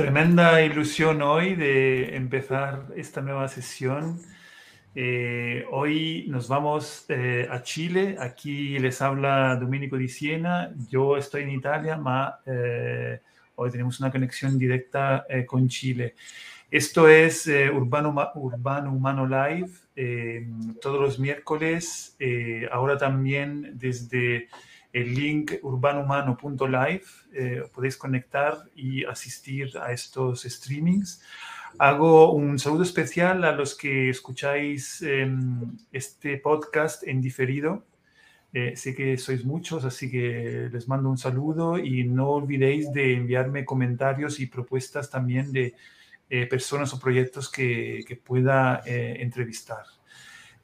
Tremenda ilusión hoy de empezar esta nueva sesión. Eh, hoy nos vamos eh, a Chile. Aquí les habla Domenico Di Siena. Yo estoy en Italia, pero eh, hoy tenemos una conexión directa con Chile. Esto es Urbano, Urbano Humano Live todos los miércoles. ahora también desde el link urbanhumano.live. Eh, podéis conectar y asistir a estos streamings. Hago un saludo especial a los que escucháis em, este podcast en diferido. Eh, sé que sois muchos, así que les mando un saludo y no olvidéis de enviarme comentarios y propuestas también de eh, personas o proyectos que, que pueda entrevistar.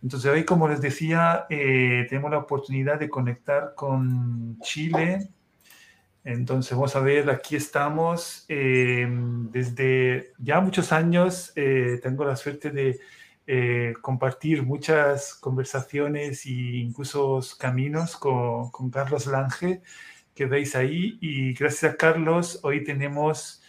Entonces hoy, como les decía, eh, tenemos la oportunidad de conectar con Chile. Entonces vamos a ver, aquí estamos. Eh, desde ya muchos años eh, tengo la suerte de compartir muchas conversaciones e incluso caminos con, con Carlos Lange, que veis ahí. Y gracias a Carlos, hoy tenemos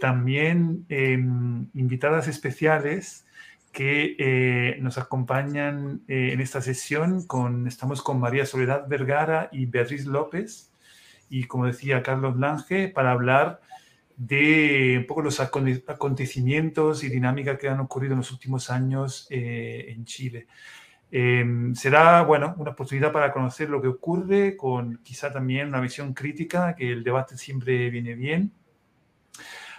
también em, invitadas especiales que eh, nos acompañan eh, en esta sesión. Con, estamos con María Soledad Vergara y Beatriz López, y como decía Carlos Lange, para hablar de un poco los acontecimientos y dinámica que han ocurrido en los últimos años eh, en Chile. Em, será, bueno, una oportunidad para conocer lo que ocurre, con quizá también una visión crítica, que el debate siempre viene bien.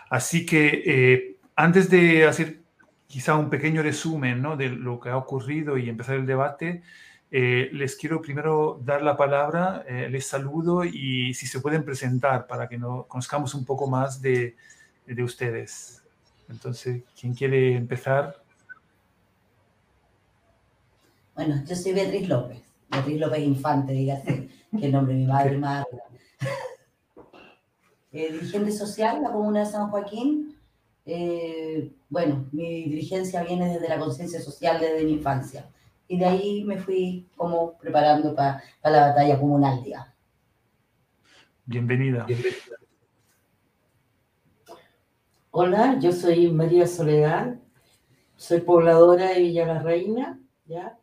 Así que antes de hacer quizá un pequeño resumen ¿no? de lo que ha ocurrido y empezar el debate, eh, les quiero primero dar la palabra, eh, les saludo y si se pueden presentar para que nos conozcamos un poco más de, de ustedes. Entonces, ¿quién quiere empezar? Bueno, yo soy Beatriz López, Beatriz López Infante, dígase, que el nombre de mi madre más. Eh, dirigente social, la comuna de San Joaquín, eh, bueno, mi dirigencia viene desde la conciencia social desde mi infancia. Y de ahí me fui como preparando para la batalla comunal, día. Bienvenida. Hola, yo soy María Soledad, soy pobladora de Villa la Reina, ¿ya?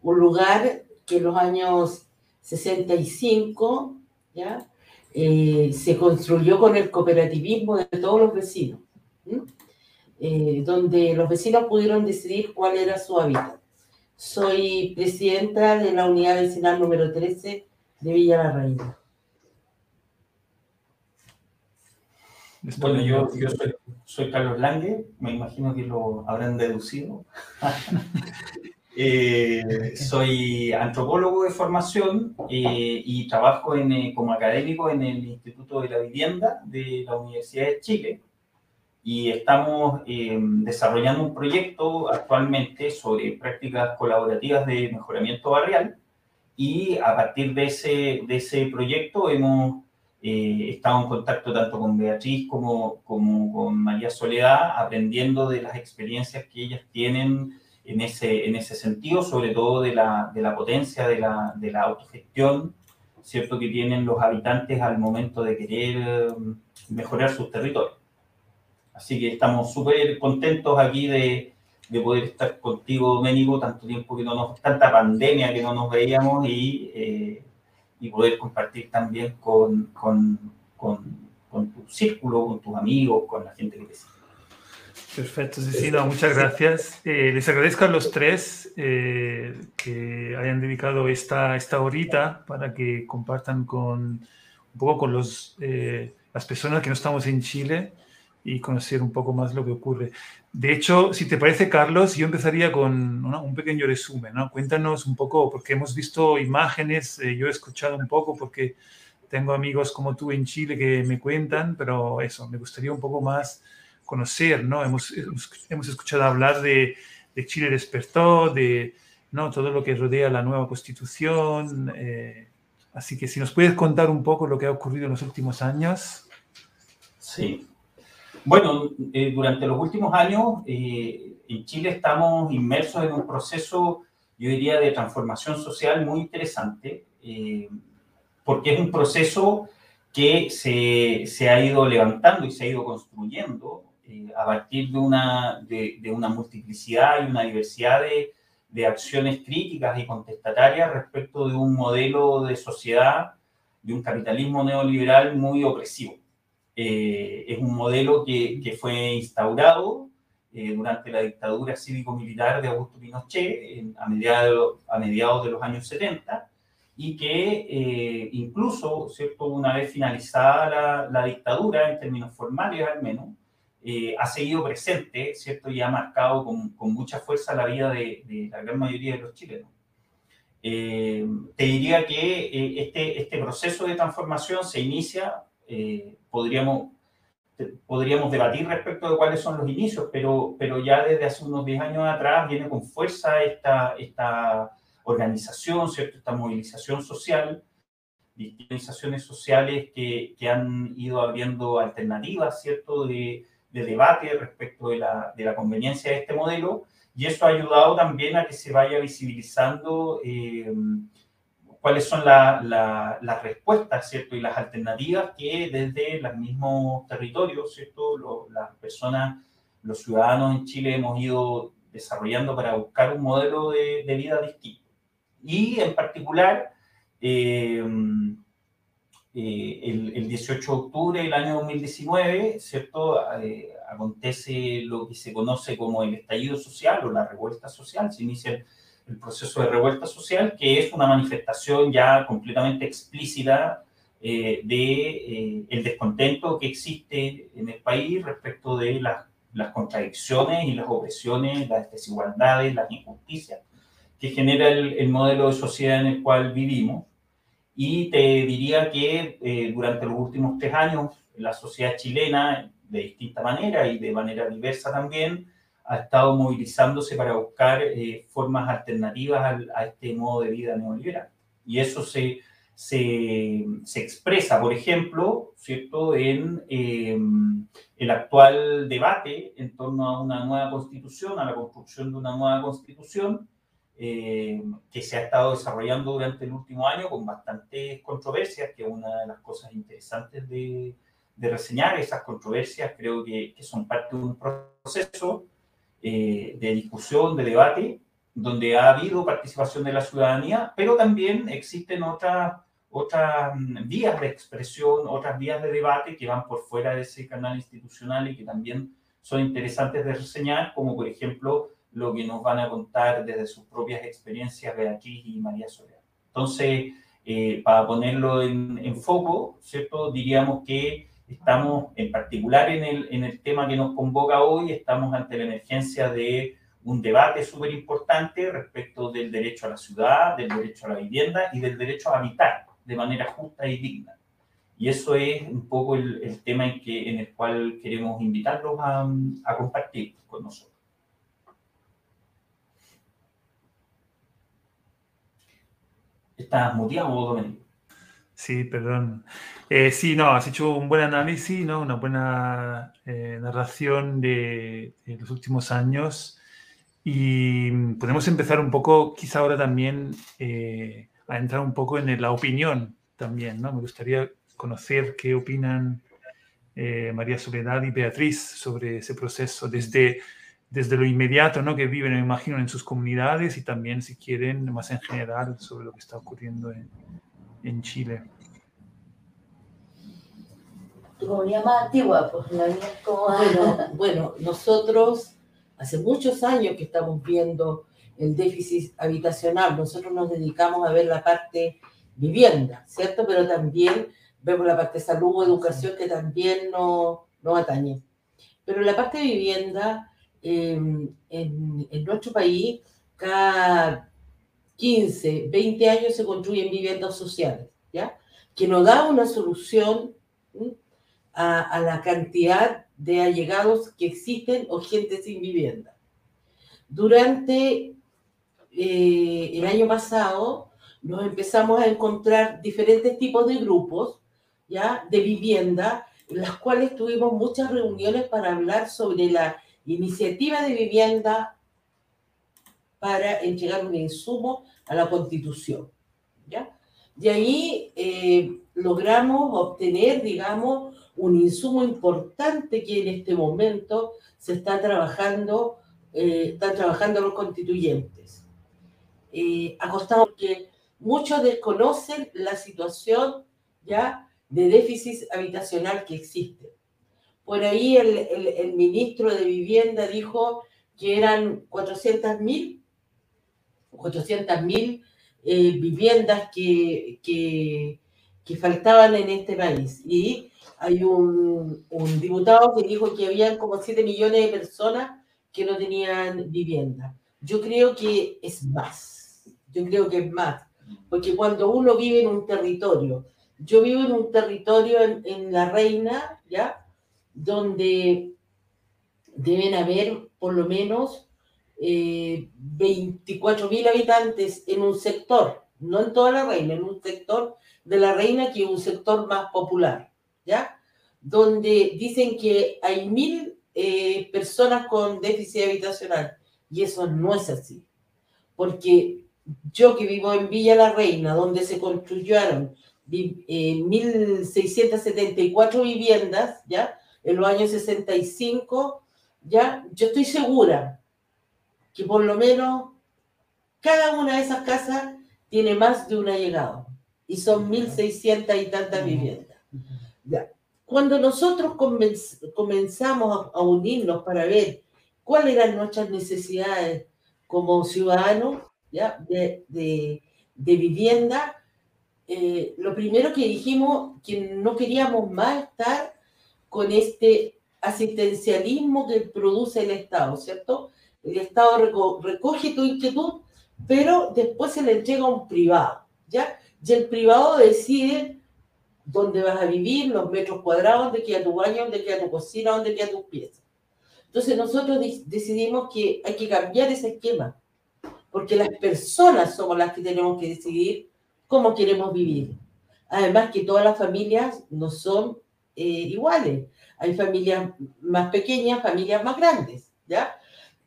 un lugar que en los años 65 ¿ya? Eh, se construyó con el cooperativismo de todos los vecinos. Eh, donde los vecinos pudieron decidir cuál era su hábitat. Soy presidenta de la unidad vecinal número 13 de Villa La Reina. Bueno, yo, yo soy, soy, Carlos Lange, me imagino que lo habrán deducido. Eh, soy antropólogo de formación eh, y trabajo en, como académico en el Instituto de la Vivienda de la Universidad de Chile y estamos eh, desarrollando un proyecto actualmente sobre prácticas colaborativas de mejoramiento barrial y a partir de ese, de ese proyecto hemos eh, estado en contacto tanto con Beatriz como, como con María Soledad, aprendiendo de las experiencias que ellas tienen en ese, en ese sentido, sobre todo de la, de la potencia de la, de la autogestión, ¿cierto? Que tienen los habitantes al momento de querer eh, mejorar sus territorios. Así que estamos súper contentos aquí de, de, poder estar contigo, Doménico, tanto tiempo que no nos, tanta pandemia que no nos veíamos y, eh, y poder compartir también con, con, con, con, tu círculo, con tus amigos, con la gente que te sigue. Perfecto, Cecilia, muchas gracias. Eh, les agradezco a los tres eh, que hayan dedicado esta, esta horita para que compartan con un poco con los, las personas que no estamos en Chile y conocer un poco más lo que ocurre. De hecho, si te parece, Carlos, yo empezaría con un pequeño resumen. ¿no? Cuéntanos un poco, porque hemos visto imágenes, eh, yo he escuchado un poco, porque tengo amigos como tú en Chile que me cuentan, pero eso, me gustaría un poco más conocer, ¿no? Hemos, hemos escuchado hablar de, de, Chile despertó, de ¿no? todo lo que rodea la nueva constitución. Eh, así que si nos puedes contar un poco lo que ha ocurrido en los últimos años. Sí, bueno, eh, durante los últimos años eh, en Chile estamos inmersos en un proceso, yo diría, de transformación social muy interesante, eh, porque es un proceso que se, se, ha ido levantando y se ha ido construyendo a partir de una, de, una multiplicidad y una diversidad de, de, acciones críticas y contestatarias respecto de un modelo de sociedad, de un capitalismo neoliberal muy opresivo. Eh, es un modelo que, que fue instaurado eh, durante la dictadura cívico-militar de Augusto Pinochet a, mediados, a mediados de los años 70 y que eh, incluso, ¿cierto? una vez finalizada la, la, dictadura, en términos formales al menos, eh, ha seguido presente ¿cierto? y ha marcado con, con mucha fuerza la vida de, de, la gran mayoría de los chilenos. Eh, te diría que eh, este, este proceso de transformación se inicia, podríamos podríamos debatir respecto de cuáles son los inicios, pero, pero ya desde hace unos 10 años atrás viene con fuerza esta, esta organización, ¿cierto? esta movilización social, organizaciones sociales que, que han ido abriendo alternativas ¿cierto? De, de debate respecto de la, de la, conveniencia de este modelo, y eso ha ayudado también a que se vaya visibilizando eh, cuáles son las la, la respuestas, ¿cierto? Y las alternativas que desde los mismos territorios, ¿cierto? Lo, las personas, los ciudadanos en Chile hemos ido desarrollando para buscar un modelo de, de vida distinto. Y en particular, eh, eh, el, el, 18 de octubre del año 2019, ¿cierto? Eh, acontece lo que se conoce como el estallido social o la revuelta social, se inicia el el proceso de revuelta social, que es una manifestación ya completamente explícita eh, de eh, el descontento que existe en el país respecto de las, las contradicciones y las opresiones, las desigualdades, las injusticias que genera el, el, modelo de sociedad en el cual vivimos. Y te diría que eh, durante los últimos tres años la sociedad chilena, de distinta manera y de manera diversa también, ha estado movilizándose para buscar eh, formas alternativas al, a este modo de vida neoliberal. Y eso se, se, se expresa, por ejemplo, ¿cierto? en eh, el actual debate en torno a una nueva constitución, a la construcción de una nueva constitución, eh, que se ha estado desarrollando durante el último año con bastantes controversias, que es una de las cosas interesantes de, de reseñar. Esas controversias creo que, que son parte de un proceso eh, de discusión, de debate, donde ha habido participación de la ciudadanía, pero también existen otras otras mm, vías de expresión, otras vías de debate que van por fuera de ese canal institucional y que también son interesantes de reseñar, como por ejemplo lo que nos van a contar desde sus propias experiencias Beatriz y María Soledad. Entonces, eh, para ponerlo en, en, foco, ¿cierto? Diríamos que Estamos en particular en el, en el tema que nos convoca hoy, estamos ante la emergencia de un debate súper importante respecto del derecho a la ciudad, del derecho a la vivienda y del derecho a habitar de manera justa y digna. Y eso es un poco el, el tema en, que, en el cual queremos invitarlos a, a compartir con nosotros. ¿Estás muteado, Domenico? Sí, perdón. Eh, sí, no, has hecho un buen análisis, ¿no? una buena eh, narración de, de, los últimos años y podemos empezar un poco, quizá ahora también, eh, a entrar un poco en la opinión también, ¿no? Me gustaría conocer qué opinan eh, María Soledad y Beatriz sobre ese proceso desde, desde lo inmediato, ¿no? Que viven, me imagino, en sus comunidades y también, si quieren, más en general sobre lo que está ocurriendo en, en Chile tu comunidad más antigua, pues la mía es como... Bueno, bueno, nosotros hace muchos años que estamos viendo el déficit habitacional. Nosotros nos dedicamos a ver la parte vivienda, ¿cierto? Pero también vemos la parte salud o educación que también nos no atañe. Pero la parte de vivienda, eh, en, en, nuestro país, cada 15, 20 años se construyen viviendas sociales, ¿ya? Que nos da una solución a, la cantidad de allegados que existen o gente sin vivienda. Durante eh, el año pasado nos empezamos a encontrar diferentes tipos de grupos ya de vivienda en las cuales tuvimos muchas reuniones para hablar sobre la iniciativa de vivienda para entregar un insumo a la constitución. ¿ya? Y ahí eh, logramos obtener, digamos, un insumo importante que en este momento se está trabajando, eh, están trabajando los constituyentes. Eh, que muchos desconocen la situación ya de déficit habitacional que existe. Por ahí el, el, ministro de Vivienda dijo que eran 400.000 400.000 eh, viviendas que, que, faltaban en este país. Y hay un, un, diputado que dijo que había como 7 millones de personas que no tenían vivienda. Yo creo que es más, yo creo que es más, porque cuando uno vive en un territorio, yo vivo en un territorio en, en La Reina, ¿ya? Donde deben haber por lo menos eh, 24.000 habitantes en un sector, no en toda la reina, en un sector de la reina que es un sector más popular, ¿ya? Donde dicen que hay mil eh, personas con déficit habitacional y eso no es así, porque yo que vivo en Villa La Reina, donde se construyeron eh, 1.674 viviendas, ¿ya? En los años 65, ¿ya? Yo estoy segura que por lo menos cada una de esas casas tiene más de una llegada y son 1.600 y tantas viviendas. Cuando nosotros comenzamos a unirnos para ver cuáles eran nuestras necesidades como ciudadanos ¿ya? De, de, vivienda, eh, lo primero que dijimos que no queríamos más estar con este asistencialismo que produce el Estado, ¿cierto? El Estado recoge tu inquietud, pero después se le entrega a un privado, ¿ya? Y el privado decide dónde vas a vivir, los metros cuadrados, dónde queda tu baño, dónde queda tu cocina, dónde queda tus piezas. Entonces nosotros decidimos que hay que cambiar ese esquema, porque las personas somos las que tenemos que decidir cómo queremos vivir. Además que todas las familias no son eh, iguales. Hay familias más pequeñas, familias más grandes, ¿ya?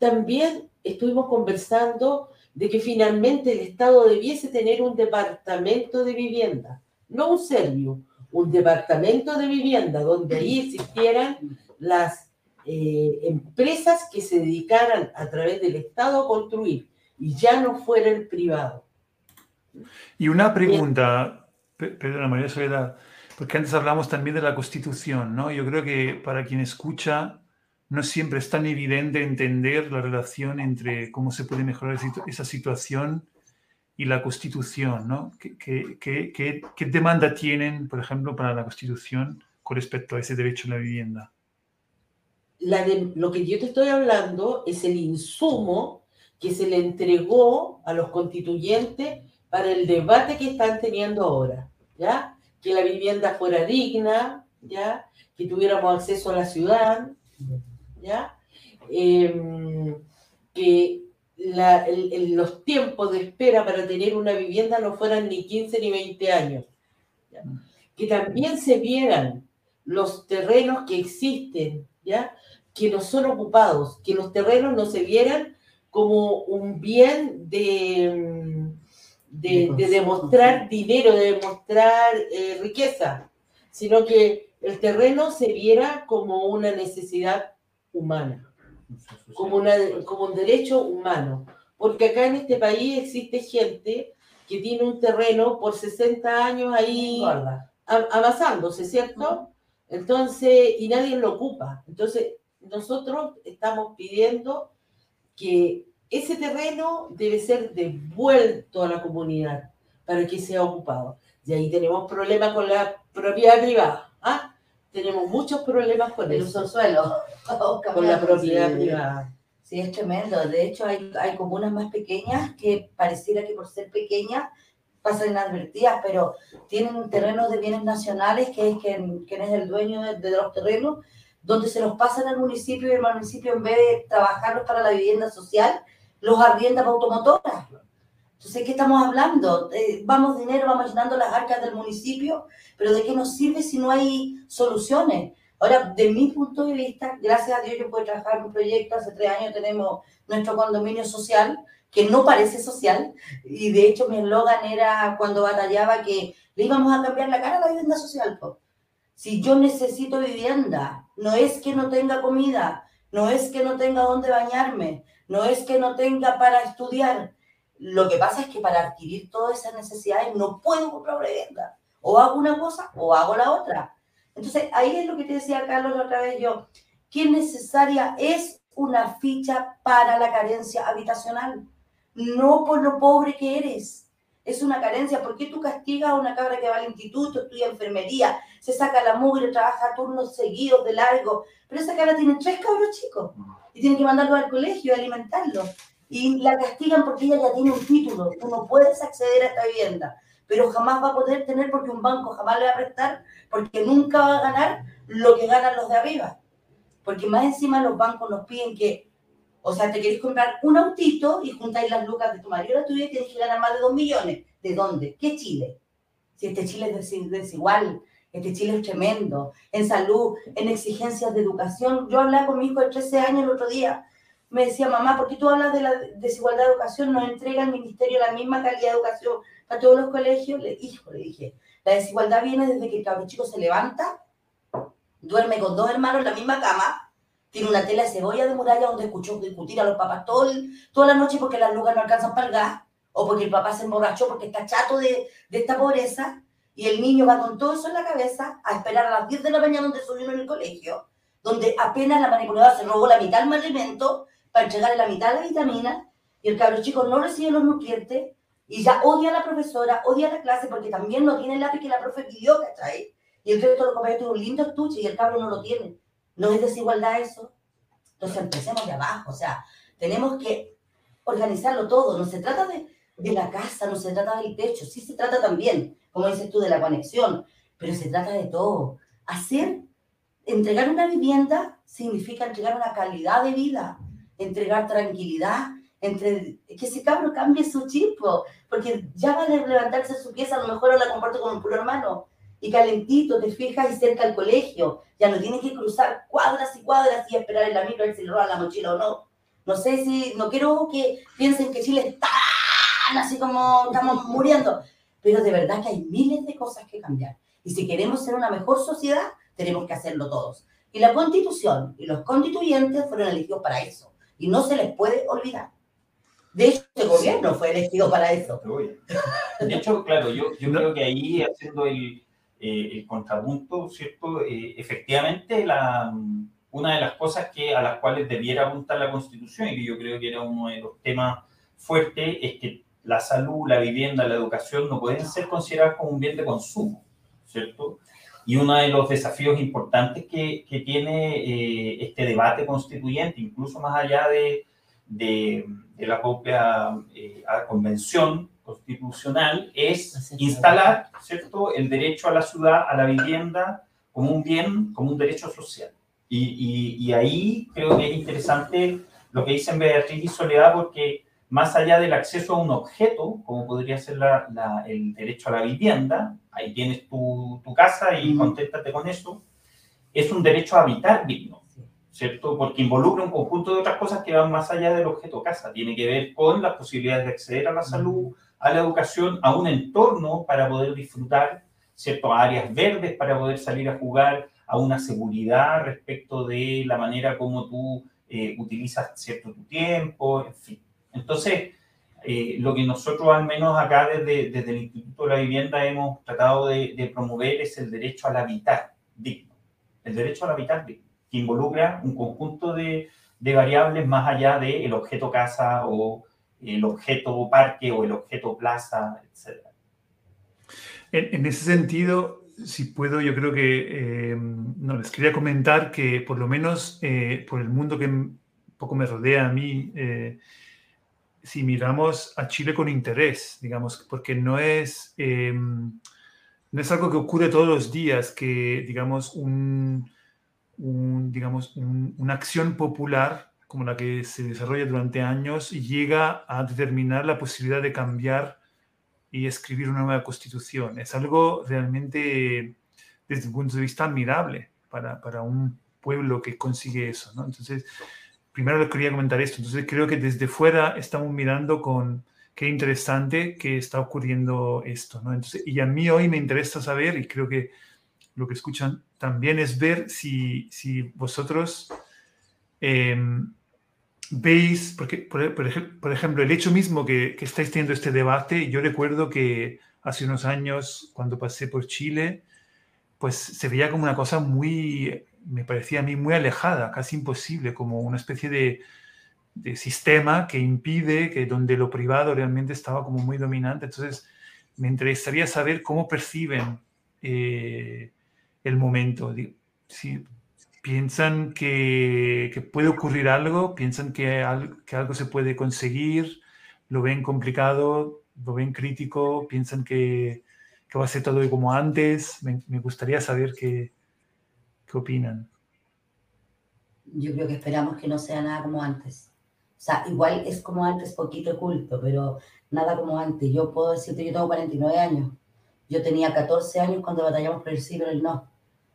También estuvimos conversando de que finalmente el Estado debiese tener un departamento de vivienda, no un servio, un departamento de vivienda donde ahí existieran las eh, empresas que se dedicaran a través del Estado a construir y ya no fuera el privado. Y una pregunta, perdona María Soledad, porque antes hablamos también de la Constitución, ¿no? Yo creo que para quien escucha no siempre es tan evidente entender la relación entre cómo se puede mejorar esa situación y la Constitución, ¿no? ¿Qué, qué, demanda tienen, por ejemplo, para la Constitución con respecto a ese derecho a la vivienda? La de, lo que yo te estoy hablando es el insumo que se le entregó a los constituyentes para el debate que están teniendo ahora, ¿ya? Que la vivienda fuera digna, ¿ya? Que tuviéramos acceso a la ciudad, ¿ya? Em, que los tiempos de espera para tener una vivienda no fueran ni 15 ni 20 años. Que también se vieran los terrenos que existen, ¿ya? que no son ocupados, que los terrenos no se vieran como un bien de, de, demostrar dinero, de demostrar eh, riqueza, sino que el terreno se viera como una necesidad humana, como, una, como un derecho humano. Porque acá en este país existe gente que tiene un terreno por 60 años ahí amasándose, ¿cierto? Entonces, y nadie lo ocupa. Entonces, nosotros estamos pidiendo que ese terreno debe ser devuelto a la comunidad para que sea ocupado. Y ahí tenemos problemas con la propiedad privada. Tenemos muchos problemas con el uso suelo, con la propiedad privada. Sí, es tremendo. De hecho, hay, hay comunas más pequeñas que pareciera que por ser pequeñas pasan inadvertidas, pero tienen terrenos de bienes nacionales, que es quien, es el dueño de, los terrenos, donde se los pasan al municipio y el municipio, en vez de trabajarlos para la vivienda social, los arrienda para automotoras. Entonces, ¿qué estamos hablando? Eh, vamos dinero, vamos llenando las arcas del municipio, pero ¿de qué nos sirve si no hay soluciones? Ahora, de mi punto de vista, gracias a Dios yo puedo trabajar en un proyecto, hace tres años tenemos nuestro condominio social, que no parece social, y de hecho mi eslogan era cuando batallaba que le íbamos a cambiar la cara a la vivienda social. Si yo necesito vivienda, no es que no tenga comida, no es que no tenga dónde bañarme, no es que no tenga para estudiar. Lo que pasa es que para adquirir todas esas necesidades no puedo comprar una vivienda. O hago una cosa o hago la otra. Entonces, ahí es lo que te decía Carlos la otra vez yo. ¿Qué necesaria es una ficha para la carencia habitacional? No por lo pobre que eres. Es una carencia. ¿Por qué tú castigas a una cabra que va al instituto, estudia enfermería, se saca la mugre, trabaja turnos seguidos de largo? Pero esa cabra tiene tres cabros chicos y tienen que mandarlo al colegio, alimentarlo. Y la castigan porque ella ya tiene un título. Tú no puedes acceder a esta vivienda pero jamás va a poder tener porque un banco jamás le va a prestar, porque nunca va a ganar lo que ganan los de arriba. Porque más encima los bancos nos piden que, o sea, te querés comprar un autito y juntáis las lucas de tu marido la tuya y tienes que ganar más de dos millones. ¿De dónde? ¿Qué Chile? Si este Chile es desigual, este Chile es tremendo, en salud, en exigencias de educación. Yo hablaba con mi hijo de 13 años el otro día, me decía, mamá, ¿por qué tú hablas de la desigualdad de educación? Nos entrega el ministerio la misma calidad de educación a todos los colegios. Le, hijo, le dije, la desigualdad viene desde que el chico se levanta, duerme con dos hermanos en la misma cama, tiene una tela de cebolla de muralla donde escuchó discutir a los papás todo toda la noche porque las lugas no alcanzan para el gas, o porque el papá se emborrachó porque está chato de, de esta pobreza, y el niño va con todo eso en la cabeza a esperar a las 10 de la mañana donde subió en el colegio, donde apenas la manipuladora se robó la mitad del alimento para entregarle la mitad de la vitamina, y el cabrón chico no recibe los nutrientes, y ya odia a la profesora, odia a la clase porque también no tiene el lápiz que la profe pidió, ¿cachai? Y el resto los compañeros un lindo estuche y el cabro no lo tiene. ¿No es desigualdad eso? Entonces empecemos de abajo, o sea, tenemos que organizarlo todo. No se trata de, de la casa, no se trata del techo, sí se trata también, como dices tú, de la conexión, pero se trata de todo. Hacer, entregar una vivienda significa entregar una calidad de vida, entregar tranquilidad, entre que ese cabro cambie su chip, porque ya va a levantarse su pieza, a lo mejor la comparto con un puro hermano, y calentito, te fijas, y cerca al colegio, ya no tienes que cruzar cuadras y cuadras y esperar en la micro a ver si le roban la mochila o no. No sé si, no quiero que piensen que Chile está así como estamos muriendo, pero de verdad que hay miles de cosas que cambiar. Y si queremos ser una mejor sociedad, tenemos que hacerlo todos. Y la constitución y los constituyentes fueron elegidos para eso. Y no se les puede olvidar. De hecho, este gobierno fue elegido para eso. De hecho, claro, yo, yo creo que ahí, haciendo el, eh, el contrapunto, ¿cierto? Eh, efectivamente, la, una de las cosas que, a las cuales debiera apuntar la Constitución, y que yo creo que era uno de los temas fuertes, es que la salud, la vivienda, la educación no pueden ser consideradas como un bien de consumo, ¿cierto? Y uno de los desafíos importantes que, que tiene eh, este debate constituyente, incluso más allá de, de, la propia eh, convención constitucional es instalar ¿cierto? el derecho a la ciudad, a la vivienda, como un bien, como un derecho social. Y, y, ahí creo que es interesante lo que dicen Beatriz y Soledad, porque más allá del acceso a un objeto, como podría ser la, el derecho a la vivienda, ahí tienes tu, tu casa y conténtate con eso, es un derecho a habitar digno. ¿cierto? Porque involucra un conjunto de otras cosas que van más allá del objeto casa. Tiene que ver con las posibilidades de acceder a la salud, a la educación, a un entorno para poder disfrutar, ¿cierto? A áreas verdes para poder salir a jugar, a una seguridad respecto de la manera como tú eh, utilizas, ¿cierto? Tu tiempo, en fin. Entonces, eh, lo que nosotros al menos acá desde, desde, el Instituto de la Vivienda hemos tratado de, de promover es el derecho al habitar digno. El derecho al habitar digno que involucra un conjunto de, de variables más allá del el objeto casa o el objeto parque o el objeto plaza, etc. En, ese sentido, si puedo, yo creo que eh, no, les quería comentar que por lo menos eh, por el mundo que un poco me rodea a mí, si miramos a Chile con interés, digamos, porque no es, eh, no es algo que ocurre todos los días, que digamos un, un, digamos, una acción popular como la que se desarrolla durante años llega a determinar la posibilidad de cambiar y escribir una nueva constitución. Es algo realmente, desde un punto de vista, admirable para, para un pueblo que consigue eso. ¿no? Entonces, primero les quería comentar esto. Entonces creo que desde fuera estamos mirando con qué interesante que está ocurriendo esto, ¿no? Entonces, y a mí hoy me interesa saber, y creo que lo que escuchan también es ver si, si vosotros em, veis, porque, por, por, ejemplo, el hecho mismo que, que, estáis teniendo este debate, yo recuerdo que hace unos años, cuando pasé por Chile, pues se veía como una cosa muy, me parecía a mí muy alejada, casi imposible, como una especie de, sistema que impide que donde lo privado realmente estaba como muy dominante. Entonces, me interesaría saber cómo perciben eh, el momento. Si piensan que, puede ocurrir algo, piensan que, algo se puede conseguir, lo ven complicado, lo ven crítico, piensan que, va a ser todo como antes. Me gustaría saber qué, qué opinan. Yo creo que esperamos que no sea nada como antes. O sea, igual es como antes, poquito oculto, pero nada como antes. Yo puedo decirte, yo tengo 49 años. Yo tenía 14 años cuando batallamos por el sí, pero el no.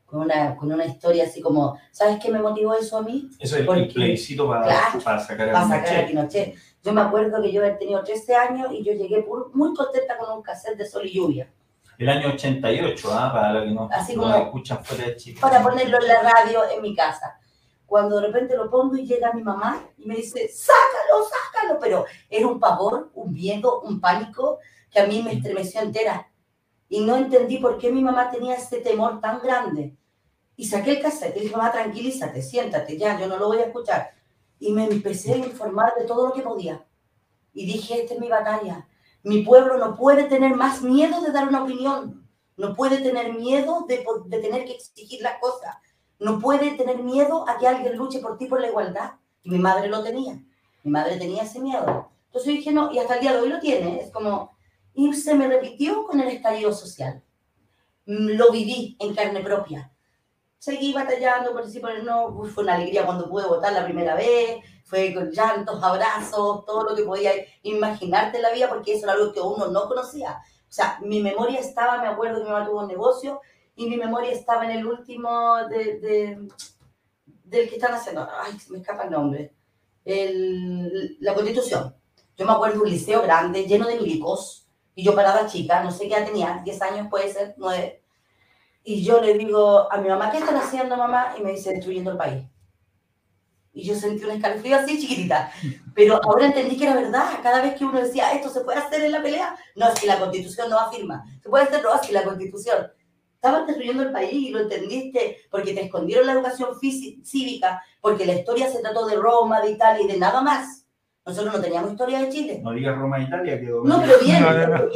Con una, con una historia así como, ¿sabes qué me motivó eso a mí? Eso es el plebiscito para, Claro, para sacar a para sacar a Pinochet. Yo me acuerdo que yo había tenido 13 años y yo llegué muy contenta con un cassette de Sol y Lluvia. El año 88, ¿ah? para los que no, Así no como- escuchan fuera de Chile. para ponerlo en la radio en mi casa. Cuando de repente lo pongo y llega mi mamá y me dice, sácalo, sácalo, pero era un pavor, un miedo, un pánico que a mí me estremeció entera. Y no entendí por qué mi mamá tenía ese temor tan grande. Y saqué el cassette y dije, mamá, tranquilízate, siéntate, ya, yo no lo voy a escuchar. Y me empecé a informar de todo lo que podía. Y dije, esta es mi batalla. Mi pueblo no puede tener más miedo de dar una opinión. No puede tener miedo de, tener que exigir las cosas no puede tener miedo a que alguien luche por ti por la igualdad. Y mi madre lo tenía. Mi madre tenía ese miedo. Entonces dije, no, y hasta el día de hoy lo tiene. Es como, y se me repitió con el estallido social. Mm, Lo viví en carne propia. Seguí batallando por sí, por no. Uf, fue una alegría cuando pude votar la primera vez. Fue con llantos, abrazos, todo lo que podía imaginarte en la vida, porque eso era algo que uno no conocía. O sea, mi memoria estaba, me acuerdo que mi mamá tuvo un negocio y mi memoria estaba en el último de, de- del que están haciendo. Ay, se me escapa el nombre. El- la constitución. Yo me acuerdo de un liceo grande, lleno de milicos, y yo parada chica, no sé qué edad tenía, 10 años puede ser, 9. Y yo le digo a mi mamá, ¿qué están haciendo, mamá? Y me dice, destruyendo el país. Y yo sentí un escalofrío así chiquitita. Pero ahora entendí que era verdad. Cada vez que uno decía, esto se puede hacer en la pelea, no, que la constitución no afirma. Se puede hacer, no, que la constitución. Estaban destruyendo el país y lo entendiste porque te escondieron la educación físi- cívica, porque la historia se trató de Roma, de Italia y de nada más. Nosotros no teníamos historia de Chile. No digas Roma Italia, quedó No, pero bien, No, no, no.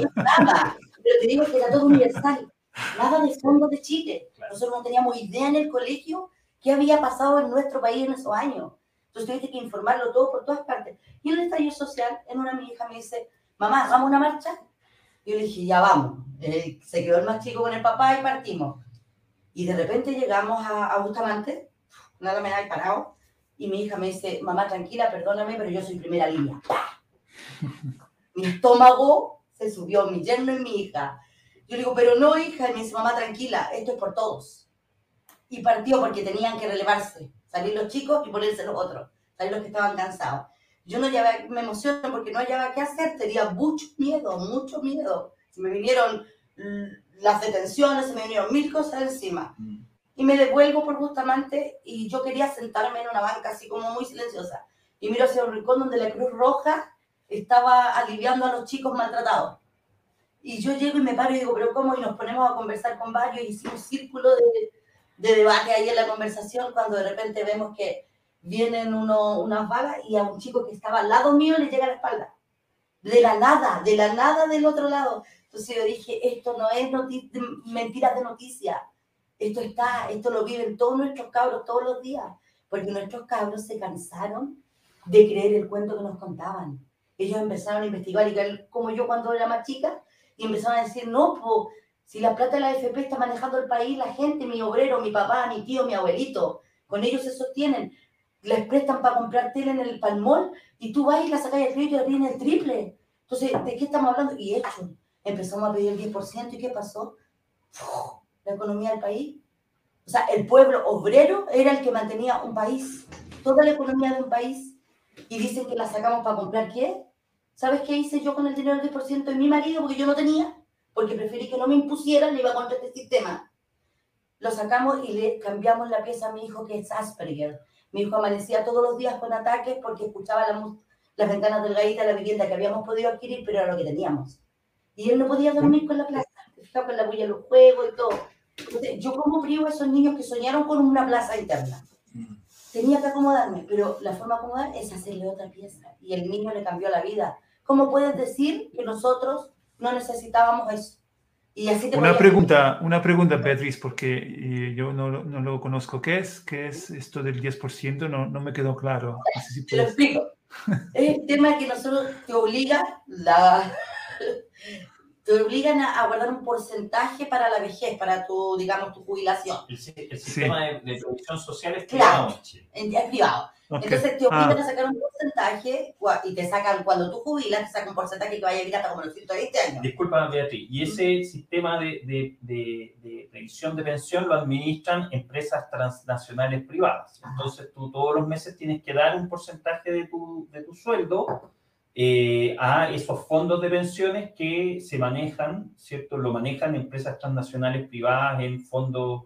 Pero te digo que era todo universal. Nada de fondo de Chile. Nosotros no teníamos idea en el colegio qué había pasado en nuestro país en esos años. Entonces tuviste que informarlo todo por todas partes. Y en el estallido social, en una mi hija me dice, mamá, ¿vamos a una marcha? Y yo le dije, ya vamos. Eh, se quedó el más chico con el papá y partimos. Y de repente llegamos a, a Bustamante, nada me da parado, y mi hija me dice, mamá, tranquila, perdóname, pero yo soy primera línea. Mi estómago se subió, mi yerno y mi hija. Yo le digo, pero no, hija, y me dice, mamá, tranquila, esto es por todos. Y partió porque tenían que relevarse, salir los chicos y ponerse los otros, salir los que estaban cansados. Yo no hallaba, me emociono porque no hallaba qué hacer, tenía mucho miedo, mucho miedo. Se me vinieron las detenciones, se me vinieron mil cosas encima. Mm. Y me devuelvo por Bustamante y yo quería sentarme en una banca así como muy silenciosa. Y miro hacia un rincón donde la Cruz Roja estaba aliviando a los chicos maltratados. Y yo llego y me paro y digo, pero ¿cómo? Y nos ponemos a conversar con varios y hicimos un círculo de, de debate ahí en la conversación cuando de repente vemos que vienen uno, unas balas y a un chico que estaba al lado mío le llega a la espalda. De la nada, de la nada del otro lado. Entonces yo dije, esto no es mentiras de noticia. Esto está, esto lo viven todos nuestros cabros todos los días. Porque nuestros cabros se cansaron de creer el cuento que nos contaban. Ellos empezaron a investigar, igual como yo cuando era más chica, y empezaron a decir, no, si la plata de la AFP está manejando el país, la gente, mi obrero, mi papá, mi tío, mi abuelito, con ellos se sostienen. Les prestan para comprar tele en el palmol y tú vas y la sacas de crédito y la tienes el triple. Entonces, ¿de qué estamos hablando? Y hecho, empezamos a pedir el 10% y ¿qué pasó? La economía del país. O sea, el pueblo obrero era el que mantenía un país. toda la economía de un país y dicen que la sacamos para comprar qué. ¿Sabes qué hice yo con el dinero del 10% de mi marido? Porque yo no tenía, porque preferí que no me impusieran, iba contra este sistema. Lo sacamos y le cambiamos la pieza a mi hijo que es Asperger. Mi hijo amanecía todos los días con ataques porque escuchaba la, las ventanas delgaditas de la vivienda que habíamos podido adquirir, pero era lo que teníamos. Y él no podía dormir con la plaza, fijaba con la bulla los juegos y todo. Entonces, yo como privo a esos niños que soñaron con una plaza interna. Tenía que acomodarme, pero la forma de acomodar es hacerle otra pieza. Y el niño le cambió la vida. ¿Cómo puedes decir que nosotros no necesitábamos eso? Y así te una pregunta, una pregunta, Beatriz, porque eh, yo no, no, lo conozco. ¿Qué es? ¿Qué es esto del 10%? No, no me quedó claro. te lo explico. es el tema que nosotros te obliga la, te obligan a, guardar un porcentaje para la vejez, para tu, digamos, tu jubilación. El, sistema de, de, provisión social es privado. es privado. Entonces te obligan a sacar un porcentaje y te sacan, cuando tú jubilas, te sacan un porcentaje que vaya a vivir hasta como los 120 años. Disculpa, Beatriz. Y ese sistema de, de, de, de, previsión de pensión lo administran empresas transnacionales privadas. Entonces tú todos los meses tienes que dar un porcentaje de tu, de tu sueldo eh, a esos fondos de pensiones que se manejan, ¿cierto? Lo manejan empresas transnacionales privadas en fondos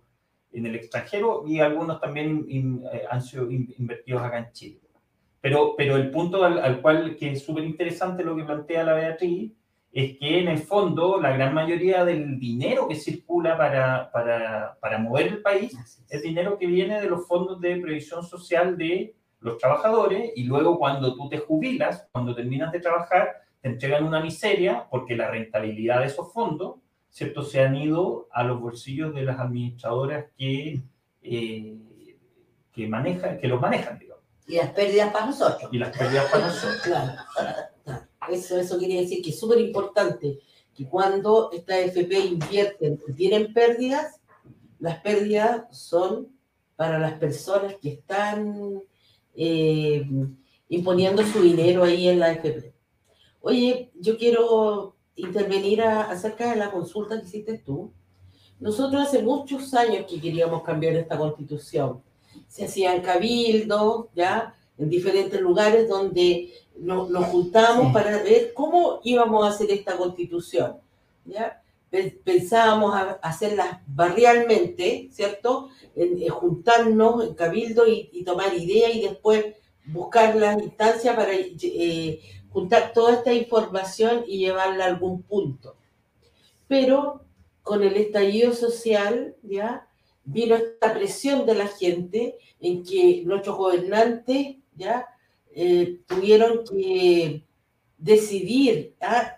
en el extranjero y algunos también eh, han sido invertidos acá en Chile. Pero, pero el punto al, cual que es súper interesante lo que plantea la Beatriz es que en el fondo la gran mayoría del dinero que circula para, para, para mover el país es dinero que viene de los fondos de previsión social de los trabajadores y luego cuando tú te jubilas, cuando terminas de trabajar, te entregan una miseria porque la rentabilidad de esos fondos, ¿cierto? Se han ido a los bolsillos de las administradoras que, eh, que, manejan, que los manejan, digamos. Y las pérdidas para nosotros. Y las pérdidas para nosotros. Claro, Eso, eso quiere decir que es súper importante que cuando esta FP invierten y tienen pérdidas, las pérdidas son para las personas que están eh, imponiendo su dinero ahí en la FP. Oye, yo quiero intervenir acerca de la consulta que hiciste tú. Nosotros hace muchos años que queríamos cambiar esta constitución. Se hacían cabildos, ¿ya? En diferentes lugares donde nos, nos juntamos para ver cómo íbamos a hacer esta constitución, ¿ya? Pensábamos hacerlas barrialmente, ¿cierto? En, juntarnos en cabildo y, tomar ideas y después buscar las instancias para eh, juntar toda esta información y llevarla a algún punto. Pero con el estallido social, ¿ya? Vino esta presión de la gente en que nuestros gobernantes, ¿ya? Eh, tuvieron que decidir, ¿ah?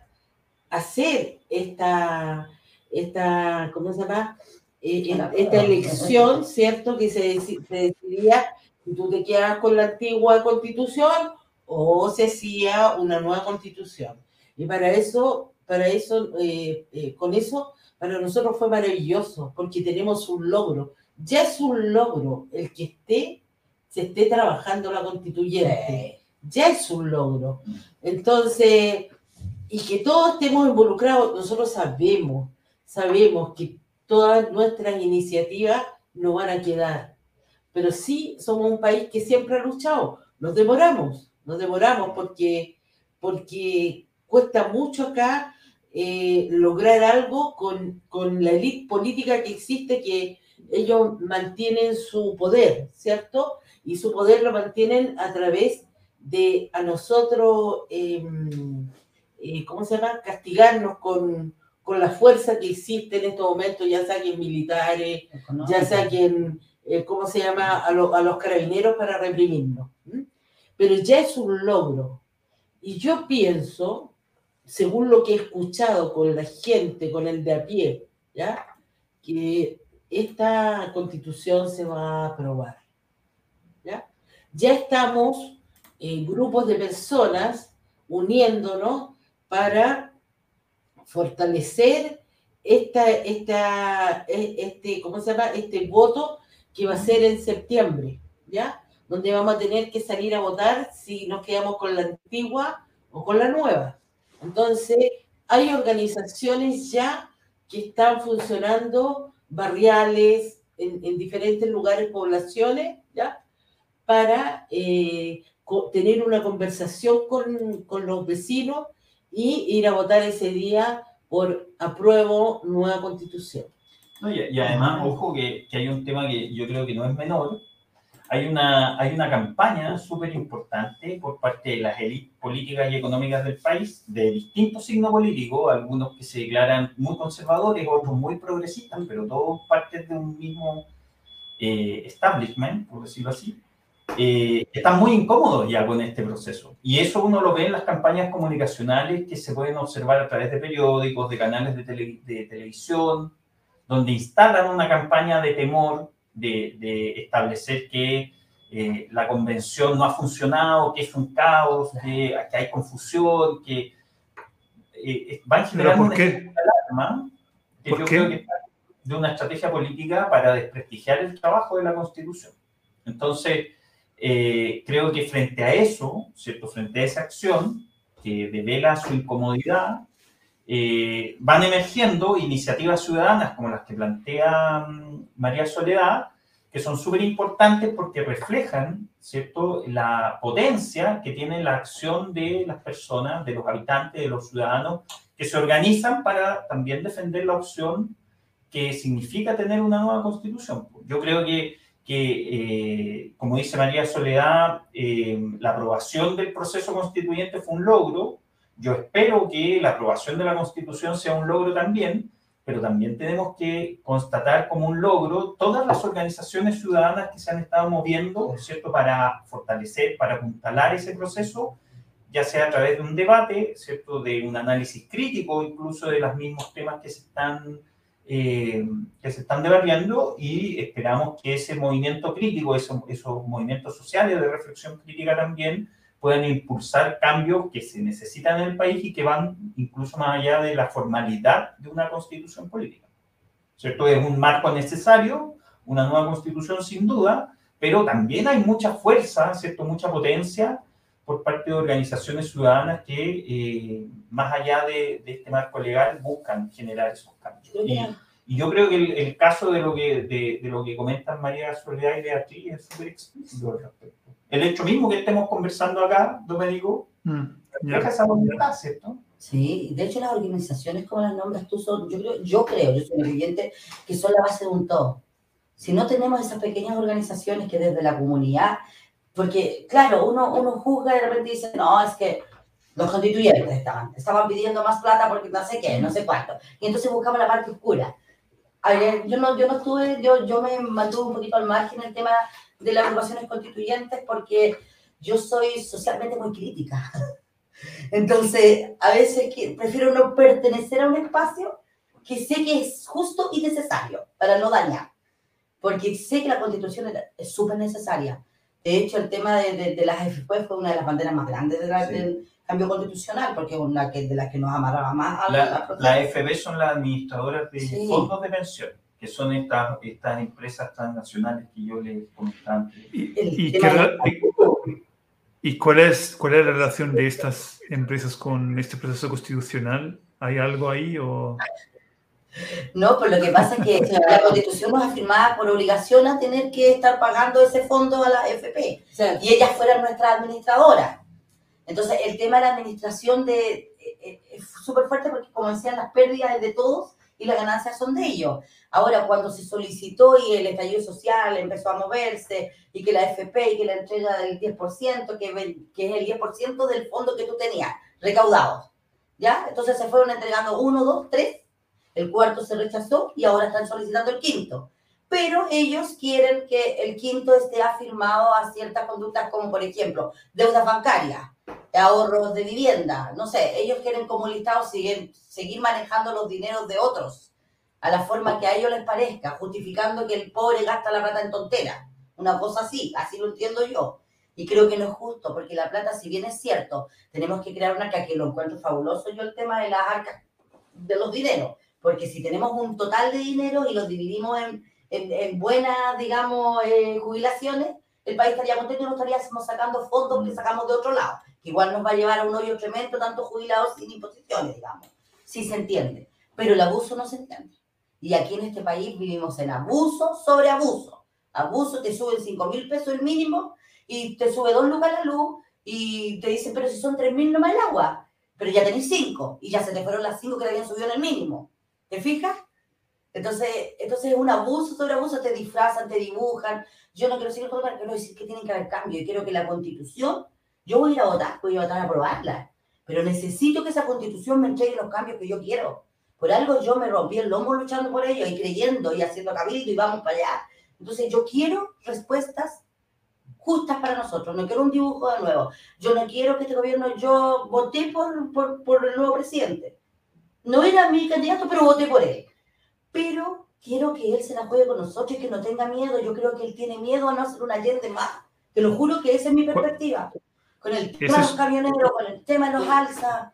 hacer esta, esta ¿cómo se llama? Eh, esta elección, ¿cierto? Que se, decidía si tú te quedas con la antigua constitución o se hacía una nueva constitución. Y para eso, para eso, eh, eh, con eso, para nosotros fue maravilloso, porque tenemos un logro. Ya es un logro el que esté, se esté trabajando la constituyente. Ya es un logro. Entonces, y que todos estemos involucrados, nosotros sabemos, sabemos que todas nuestras iniciativas no van a quedar, pero sí somos un país que siempre ha luchado, nos demoramos, nos demoramos porque, porque cuesta mucho acá eh, lograr algo con, con la élite política que existe, que ellos mantienen su poder, ¿cierto? Y su poder lo mantienen a través de a nosotros... Eh, eh, ¿cómo se llama?, castigarnos con, con, la fuerza que existe en estos momentos, ya saquen militares, ya saquen, eh, ¿cómo se llama?, a, a, los carabineros para reprimirnos. Pero ya es un logro. Y yo pienso, según lo que he escuchado con la gente, con el de a pie, ¿ya?, que esta constitución se va a aprobar. ¿ya? Ya estamos en grupos de personas uniéndonos para fortalecer esta, esta, e, este, ¿cómo se llama? Este voto que va a ser en septiembre, ¿ya? Donde vamos a tener que salir a votar si nos quedamos con la antigua o con la nueva. Entonces, hay organizaciones ya que están funcionando barriales en, en diferentes lugares, poblaciones, ¿ya? para eh, tener una conversación con, con, los vecinos y ir a votar ese día por apruebo nueva constitución. y, además, ojo que, que, hay un tema que yo creo que no es menor. Hay una, hay una campaña súper importante por parte de las élites políticas y económicas del país, de distintos signos políticos, algunos que se declaran muy conservadores, otros muy progresistas, pero todos partes de un mismo eh, establishment, por decirlo así, eh, están muy incómodos ya con este proceso. Y eso uno lo ve en las campañas comunicacionales que se pueden observar a través de periódicos, de canales de, de televisión, donde instalan una campaña de temor, de, de establecer que eh, la convención no ha funcionado, que es un caos, que, que hay confusión, que eh, van generando una alarma que yo creo que de una estrategia política para desprestigiar el trabajo de la Constitución. Entonces, eh, creo que frente a eso, ¿cierto? Frente a esa acción que devela su incomodidad, eh, van emergiendo iniciativas ciudadanas como las que plantea mm, María Soledad, que son súper importantes porque reflejan, ¿cierto?, la potencia que tiene la acción de las personas, de los habitantes, de los ciudadanos, que se organizan para también defender la opción que significa tener una nueva constitución. Yo creo que que, eh, como dice María Soledad, eh, la aprobación del proceso constituyente fue un logro. Yo espero que la aprobación de la constitución sea un logro también, pero también tenemos que constatar como un logro todas las organizaciones ciudadanas que se han estado moviendo, ¿cierto?, para fortalecer, para apuntalar ese proceso, ya sea a través de un debate, ¿cierto?, de un análisis crítico incluso de los mismos temas que se están eh, que se están debatiendo y esperamos que ese movimiento crítico, esos, movimientos sociales de reflexión crítica también puedan impulsar cambios que se necesitan en el país y que van incluso más allá de la formalidad de una constitución política. ¿Cierto? Es un marco necesario, una nueva constitución sin duda, pero también hay mucha fuerza, ¿cierto? mucha potencia por parte de organizaciones ciudadanas que, eh, más allá de, este marco legal, buscan generar esos cambios. Y, y yo creo que el, caso de lo que, de, lo que comentan María Soledad y Beatriz es súper explícito al respecto. El hecho mismo que estemos conversando acá, Domenico, mm, refleja esa voluntad, ¿cierto? Sí, de hecho las organizaciones como las nombras tú son, yo creo, yo creo, yo soy creyente, que son la base de un todo. Si no tenemos esas pequeñas organizaciones que desde la comunidad porque, claro, uno, uno juzga y de repente dice, no, es que los constituyentes estaban, estaban pidiendo más plata porque no sé qué, no sé cuánto. Y entonces buscamos la parte oscura. yo no, yo no estuve, yo, yo me mantuve un poquito al margen el tema de las agrupaciones constituyentes porque yo soy socialmente muy crítica. Entonces, a veces que prefiero no pertenecer a un espacio que sé que es justo y necesario para no dañar. Porque sé que la constitución es súper necesaria. De hecho, el tema de, de, las FP fue una de las banderas más grandes del cambio constitucional, porque es una que, de las que nos amarraba más a la, la, AFP son las administradoras de fondos de pensión, que son estas, estas empresas transnacionales que yo les comentaba antes. ¿Y, y, cuál, es, cuál es la relación de estas empresas con este proceso constitucional? ¿Hay algo ahí o...? No, pues lo que pasa es que la constitución nos afirmaba por obligación a tener que estar pagando ese fondo a la FP y ellas fueran nuestra administradora. Entonces, el tema de la administración de, eh, eh, es súper fuerte porque, como decían, las pérdidas de todos y las ganancias son de ellos. Ahora, cuando se solicitó y el estallido social empezó a moverse y que la FP y que la entrega del 10%, que, que es el 10% del fondo que tú tenías recaudado, ¿ya? Entonces se fueron entregando uno, dos, tres el cuarto se rechazó y ahora están solicitando el quinto. Pero ellos quieren que el quinto esté afirmado a ciertas conductas como, por ejemplo, deudas bancarias, ahorros de vivienda. No sé, ellos quieren como listados seguir, seguir manejando los dineros de otros a la forma que a ellos les parezca, justificando que el pobre gasta la plata en tontera. Una cosa así, así lo entiendo yo. Y creo que no es justo, porque la plata, si bien es cierto, tenemos que crear una que lo encuentro fabuloso yo el tema de las arcas de los dineros porque si tenemos un total de dinero y lo dividimos en, en, buenas, digamos, eh, jubilaciones, el país estaría contento y no estaríamos sacando fondos que sacamos de otro lado, que igual nos va a llevar a un hoyo tremendo, tantos jubilados sin imposiciones, digamos. Sí se entiende, pero el abuso no se entiende. Y aquí en este país vivimos en abuso sobre abuso. Abuso, te suben 5 mil pesos el mínimo y te sube dos lucas la luz y te dicen, pero si son 3.000 nomás el agua, pero ya tenés 5 y ya se te fueron las 5 que te habían subido en el mínimo. ¿Te fijas? Entonces, entonces es un abuso sobre abuso, te disfrazan, te dibujan. Yo no quiero decir quiero decir que tienen que haber cambio. Y quiero que la constitución, yo voy a ir a votar, voy a votar a aprobarla. Pero necesito que esa constitución me entregue los cambios que yo quiero. Por algo yo me rompí el lomo luchando por ello y creyendo y haciendo cabildo y vamos para allá. Entonces yo quiero respuestas justas para nosotros. No quiero un dibujo de nuevo. Yo no quiero que este gobierno, yo voté por, por el nuevo presidente. No era mi candidato, pero voté por él pero quiero que él se la juegue con nosotros y que no tenga miedo. Yo creo que él tiene miedo a no hacer una Allende más. Te lo juro que esa es mi perspectiva. Con el tema de los camioneros, con el tema de los alzas.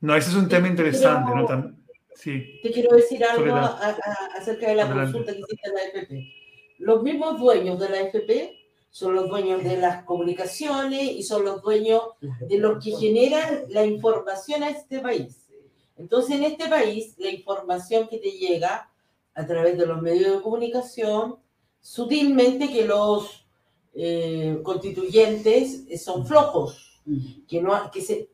No, ese es un tema interesante. ¿no? sí. Te quiero decir algo acerca de la consulta que hiciste en la FP. Los mismos dueños de la FP son los dueños de las comunicaciones y son los dueños de los que generan la información a este país. Entonces, en este país, la información que te llega a través de los medios de comunicación, sutilmente que los eh, constituyentes son flojos, que, no, que, se,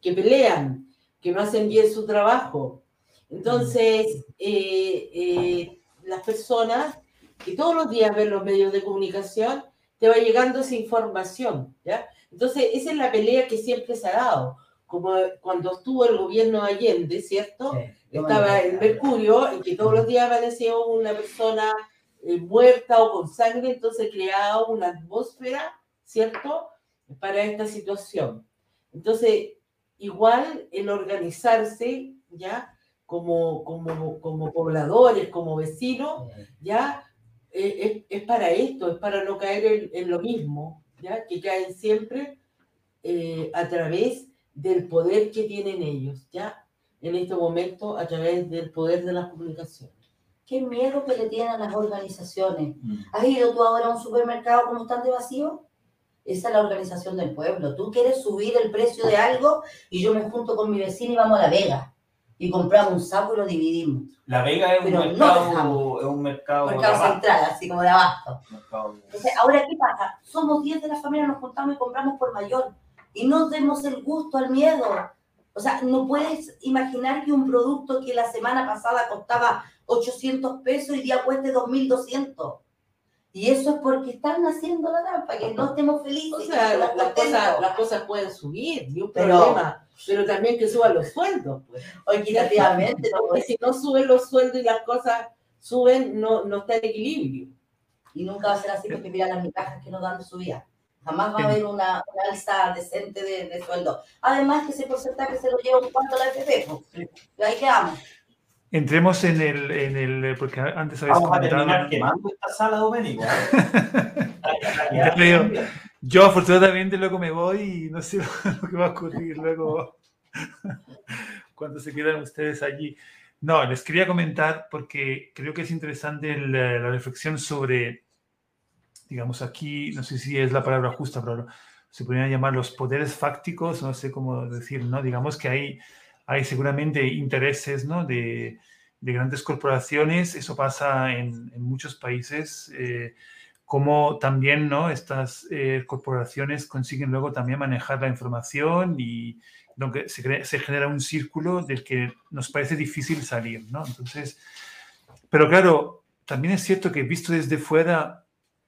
que, pelean, que no hacen bien su trabajo. Entonces, eh, eh, las personas que todos los días ven los medios de comunicación, te va llegando esa información, ¿ya? Entonces, esa es la pelea que siempre se ha dado como cuando estuvo el gobierno Allende, ¿cierto? Estaba el Mercurio, en que todos los días aparecía una persona eh, muerta o con sangre, entonces creaba una atmósfera, ¿cierto? Para esta situación. Entonces, igual el organizarse, ¿ya? Como, como, como pobladores, como vecinos, ¿ya? Eh, es, para esto, es para no caer en, lo mismo, ¿ya? Que caen siempre eh, a través del poder que tienen ellos, ¿ya? En este momento, a través del poder de las comunicaciones. Qué miedo que le tienen a las organizaciones. Mm. ¿Has ido tú ahora a un supermercado como están de vacío? Esa es la organización del pueblo. Tú quieres subir el precio de algo y yo me junto con mi vecino y vamos a La Vega. Y compramos un saco y lo dividimos. La Vega es un mercado, es un mercado, mercado central, así como de abasto. Entonces, ahora, ¿qué pasa? Somos 10 de la familia, nos juntamos y compramos por mayor y no demos el gusto al miedo. O sea, no puedes imaginar que un producto que la semana pasada costaba 800 pesos y día cueste 2.200. Y eso es porque están haciendo la trampa, que no estemos felices. O sea, las, cosas, pueden subir, ni un problema, pero también que suban los sueldos. Pues. Equitativamente. Porque si no suben los sueldos y las cosas suben, no, no está en equilibrio. Y nunca va a ser así porque mira las migajas que nos dan de subida. Jamás va a haber una, alza decente de, sueldo. Además que ese porcentaje se lo lleva un cuarto la FP. Y ahí quedamos. Entremos en el, en el porque antes habéis Vamos comentado... a terminar quemando esta sala, Doménico. ¿eh? yo afortunadamente luego me voy y no sé lo que va a ocurrir luego cuando se quedan ustedes allí. No, les quería comentar porque creo que es interesante la reflexión sobre digamos aquí, no sé si es la palabra justa, pero se podrían llamar los poderes fácticos, no sé cómo decir, ¿no? Digamos que hay, hay seguramente intereses, ¿no? De, de grandes corporaciones, eso pasa en, en muchos países, eh, como también, ¿no? Estas eh, corporaciones consiguen luego también manejar la información y se, se genera un círculo del que nos parece difícil salir, ¿no? Entonces, pero claro, también es cierto que visto desde fuera,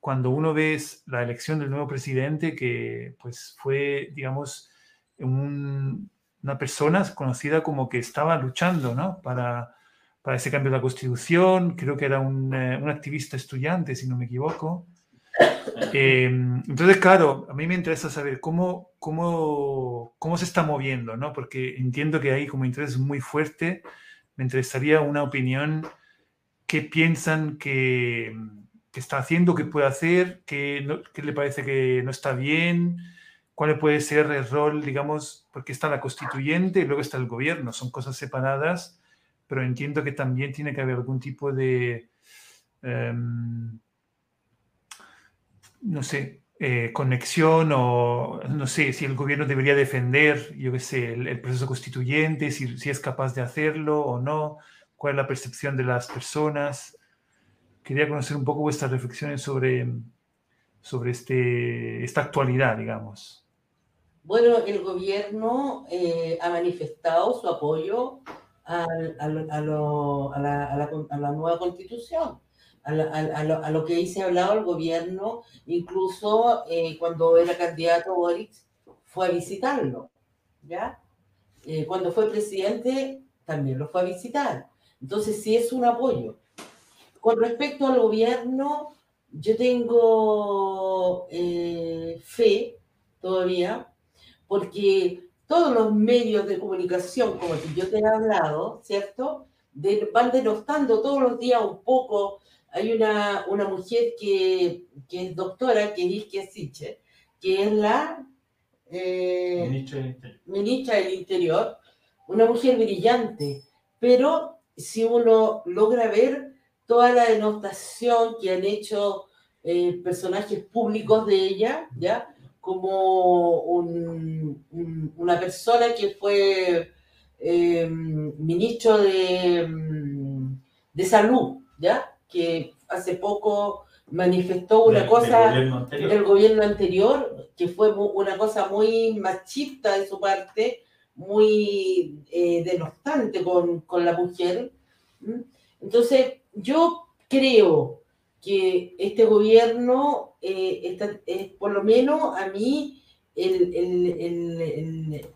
cuando uno ve la elección del nuevo presidente, que pues fue, digamos, una persona conocida como que estaba luchando ¿no? para, para ese cambio de la constitución, creo que era un, eh, un activista estudiante, si no me equivoco. Eh, entonces, claro, a mí me interesa saber cómo, cómo, cómo se está moviendo, ¿no? porque entiendo que hay como interés muy fuerte. Me interesaría una opinión, ¿qué piensan que qué está haciendo, qué puede hacer, qué, qué, le parece que no está bien, cuál puede ser el rol, digamos, porque está la constituyente y luego está el gobierno, son cosas separadas, pero entiendo que también tiene que haber algún tipo de, em, no sé, eh, conexión o no sé si el gobierno debería defender, yo qué sé, el, proceso constituyente, si, si, es capaz de hacerlo o no, cuál es la percepción de las personas. Quería conocer un poco vuestras reflexiones sobre, sobre este, esta actualidad, digamos? Bueno, el gobierno eh, ha manifestado su apoyo a, a, lo, a, la, a, la, nueva constitución, a, lo, que dice hablado el gobierno, incluso eh, cuando era candidato Boris fue a visitarlo, ¿ya? Eh, cuando fue presidente también lo fue a visitar. Entonces sí es un apoyo. Con respecto al gobierno, yo tengo eh, fe todavía, porque todos los medios de comunicación, como que yo te he hablado, ¿cierto? van denostando todos los días un poco. Hay una, una mujer que, que es doctora, que es Ilke Siche, que es la eh, ministra, del ministra del Interior, una mujer brillante, pero si uno logra ver toda la denostación que han hecho eh, personajes públicos de ella, ¿ya? Como una persona que fue eh, ministro de, de salud, ¿ya? Que hace poco manifestó una cosa del gobierno, anterior, que fue una cosa muy machista de su parte, muy eh, denostante con, con, la mujer. Entonces, yo creo que este gobierno, eh, está, por lo menos a mí, el, el, el,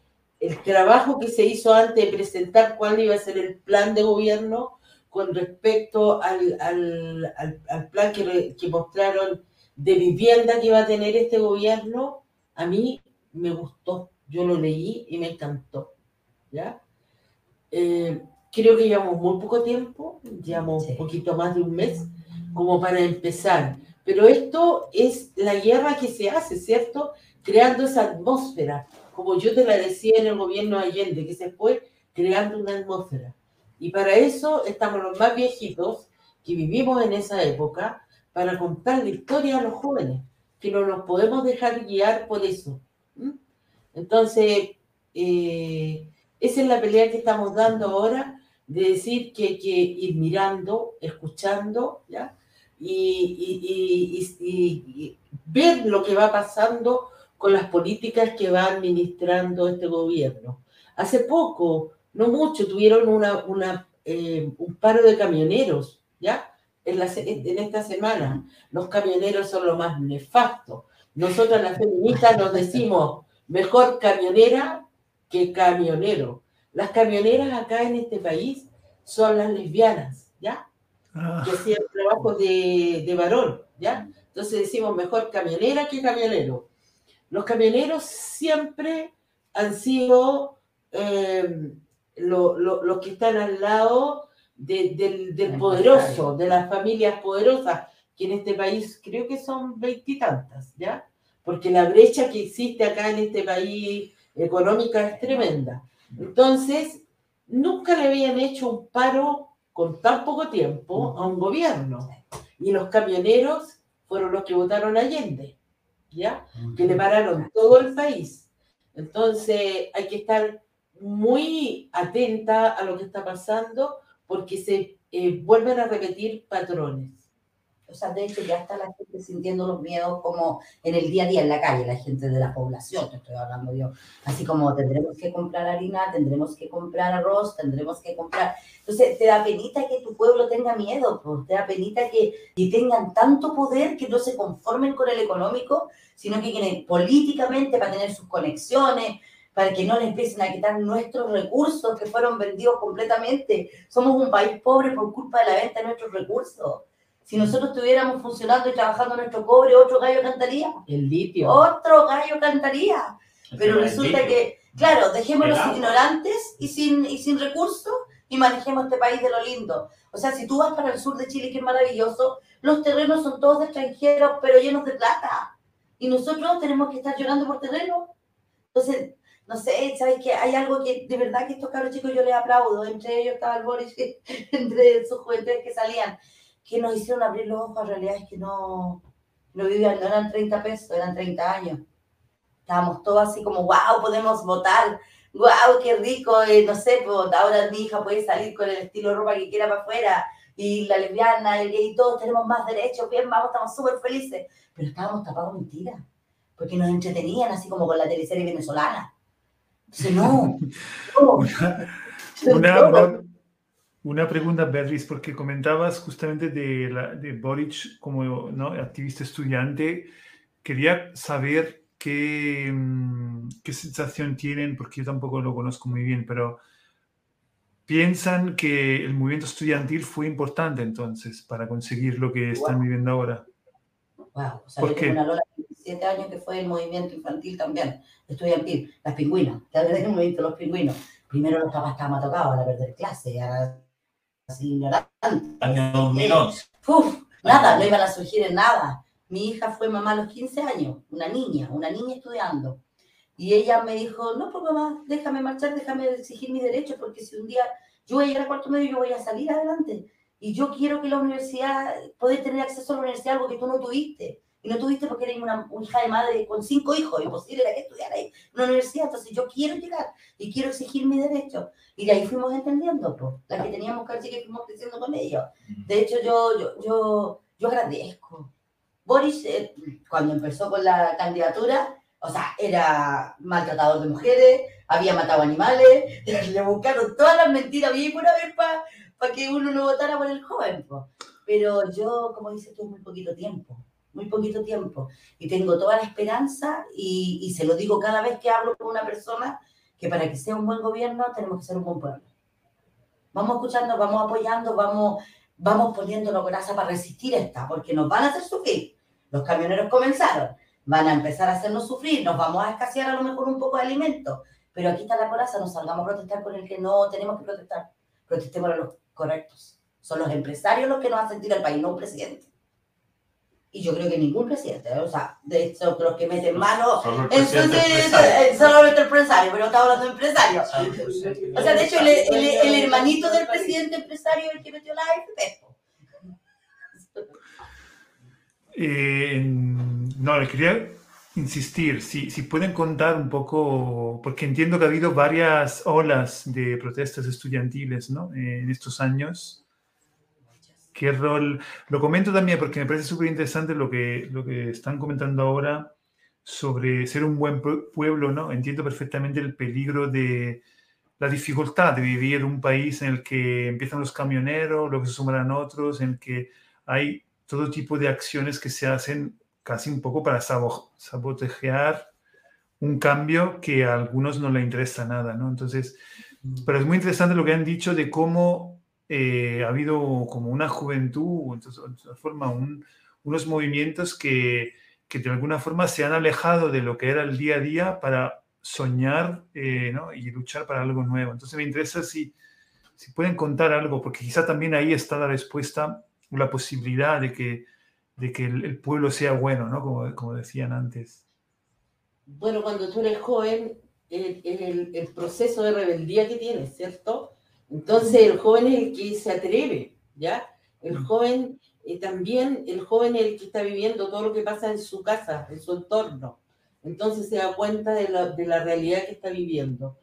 el, trabajo que se hizo antes de presentar cuál iba a ser el plan de gobierno con respecto al, al, al, plan que, que, mostraron de vivienda que iba a tener este gobierno, a mí me gustó. Yo lo leí y me encantó. ¿ya? Eh, creo que llevamos muy poco tiempo, llevamos un poquito más de un mes, como para empezar. Pero esto es la guerra que se hace, ¿cierto? Creando esa atmósfera, como yo te la decía en el gobierno de Allende, que se fue creando una atmósfera. Y para eso estamos los más viejitos que vivimos en esa época, para contar la historia a los jóvenes, que no nos podemos dejar guiar por eso. Entonces, eh, esa es la pelea que estamos dando ahora, de decir que hay que ir mirando, escuchando, ¿ya? Y, y, ver lo que va pasando con las políticas que va administrando este gobierno. Hace poco, no mucho, tuvieron una, una eh, un paro de camioneros, ¿ya? En, la, en esta semana. Los camioneros son lo más nefasto. Nosotras las feministas nos decimos, mejor camionera que camionero. Las camioneras acá en este país son las lesbianas, ¿ya? Ah. Que hacían trabajo de, de varón, ¿ya? Entonces decimos mejor camionera que camionero. Los camioneros siempre han sido eh, los que están al lado del, del poderoso, de las familias poderosas, que en este país creo que son veintitantas, ¿ya? Porque la brecha que existe acá en este país económica es tremenda. Entonces, nunca le habían hecho un paro con tan poco tiempo a un gobierno. Y los camioneros fueron los que votaron Allende, ¿ya? Que le pararon todo el país. Entonces, hay que estar muy atenta a lo que está pasando porque se eh, vuelven a repetir patrones. O sea, de hecho ya está la gente sintiendo los miedos como en el día a día en la calle, la gente de la población, te estoy hablando yo. Así como tendremos que comprar harina, tendremos que comprar arroz, tendremos que comprar... Entonces, te da penita que tu pueblo tenga miedo, pues, te da penita que, que tengan tanto poder que no se conformen con el económico, sino que quieren políticamente para tener sus conexiones, para que no les empiecen a quitar nuestros recursos que fueron vendidos completamente. Somos un país pobre por culpa de la venta de nuestros recursos. Si nosotros estuviéramos funcionando y trabajando nuestro cobre, otro gallo cantaría. El litio. Otro gallo cantaría. Pero resulta que, claro, dejémoslos ignorantes y sin, y sin recursos y manejemos este país de lo lindo. O sea, si tú vas para el sur de Chile, que es maravilloso, los terrenos son todos de extranjeros, pero llenos de plata. Y nosotros tenemos que estar llorando por terreno. Entonces, no sé, ¿sabes qué? Hay algo que de verdad que estos cabros chicos yo les aplaudo. Entre ellos estaba el Boris, entre sus juventudes que salían que nos hicieron abrir los ojos a realidades que no, no vivían, no eran 30 pesos, eran 30 años. Estábamos todos así como, wow, podemos votar, wow, qué rico, eh, no sé, pues, ahora mi hija puede salir con el estilo de ropa que quiera para afuera, y la lesbiana, el gay, todos tenemos más derechos, bien, vamos, estamos súper felices. pero estábamos tapados mentira, porque nos entretenían así como con la teleserie venezolana. Entonces, no. no. Una, una, una, pregunta, Beatriz, porque comentabas justamente de, la, de Boric como ¿no? activista estudiante. Quería saber qué, mm, qué sensación tienen, porque yo tampoco lo conozco muy bien, pero piensan que el movimiento estudiantil fue importante entonces para conseguir lo que están viviendo ahora. Wow, o sea, ¿Por qué? una Lola de 17 años que fue el movimiento infantil también, estudiantil, las pingüinas, te hablé del movimiento de los pingüinos. Primero los papás estaban tocados a perder clase, a así ignorantes. Año 2011. Uf, nada, no iban a surgir en nada. Mi hija fue mamá a los 15 años, una niña, una niña estudiando. Y ella me dijo, no, pues mamá, déjame marchar, déjame exigir mis derechos, porque si un día yo voy a llegar a cuarto medio, yo voy a salir adelante. Y yo quiero que la universidad, pueda tener acceso a la universidad, algo que tú no tuviste. Y no tuviste porque eres una, hija de madre con cinco hijos, imposible era que estudiara ahí en una universidad. Entonces yo quiero llegar y quiero exigir mis derechos. Y de ahí fuimos entendiendo, pues, las que teníamos que que fuimos creciendo con ellos. De hecho, yo, yo, yo, yo agradezco. Boris, eh, cuando empezó con la candidatura, o sea, era maltratador de mujeres, había matado animales, le buscaron todas las mentiras bien por haber para que uno no votara por el joven. Pero yo, como dices tú, muy poquito tiempo, muy poquito tiempo. Y tengo toda la esperanza y, y se lo digo cada vez que hablo con una persona, que para que sea un buen gobierno tenemos que ser un buen pueblo. Vamos escuchando, vamos apoyando, vamos, vamos poniendo la coraza para resistir esta, porque nos van a hacer sufrir. Los camioneros comenzaron, van a empezar a hacernos sufrir, nos vamos a escasear a lo mejor un poco de alimento, pero aquí está la coraza, no salgamos a protestar con el que no tenemos que protestar, protestemos a los correctos. Son los empresarios los que nos hacen sentir al país, no un presidente. Y yo creo que ningún presidente, ¿eh? o sea, de hecho, los que meten mano en su solamente el empresario, pero estamos hablando de empresario. O sea, de hecho, el, el, hermanito del presidente empresario el que metió la AFP. Eh, no, le quería insistir, si, si pueden contar un poco, porque entiendo que ha habido varias olas de protestas estudiantiles ¿no? en estos años. ¿Qué rol? Lo comento también porque me parece súper interesante lo que, lo que están comentando ahora sobre ser un buen pueblo, ¿no? Entiendo perfectamente el peligro de la dificultad de vivir en un país en el que empiezan los camioneros, luego se sumarán otros, en el que hay todo tipo de acciones que se hacen casi un poco para sabotear un cambio que a algunos no le interesa nada, ¿no? Entonces, pero es muy interesante lo que han dicho de cómo eh, ha habido como una juventud, entonces, de forma, unos movimientos que, que, de alguna forma se han alejado de lo que era el día a día para soñar eh, ¿no? y luchar para algo nuevo. Entonces me interesa si, si pueden contar algo, porque quizá también ahí está la respuesta la posibilidad de que, de que el, pueblo sea bueno, ¿no? Como, como, decían antes. Bueno, cuando tú eres joven, es el, el, proceso de rebeldía que tienes, ¿cierto? Entonces el joven es el que se atreve, ¿ya? El mm. joven eh, también, el joven es el que está viviendo todo lo que pasa en su casa, en su entorno. Entonces se da cuenta de la, de la realidad que está viviendo.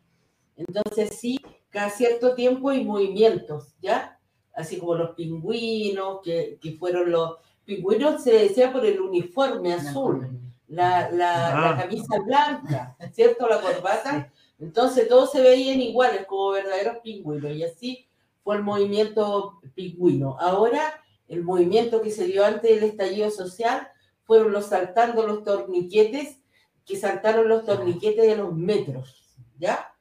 Entonces sí, cada cierto tiempo hay movimientos, ¿ya? así como los pingüinos, que, que fueron los pingüinos, se decía por el uniforme azul, la, la, ah. camisa blanca, ¿cierto? La corbata. Entonces todos se veían iguales como verdaderos pingüinos y así fue el movimiento pingüino. Ahora, el movimiento que se dio antes del estallido social fueron los saltando los torniquetes, que saltaron los torniquetes de los metros, ¿ya?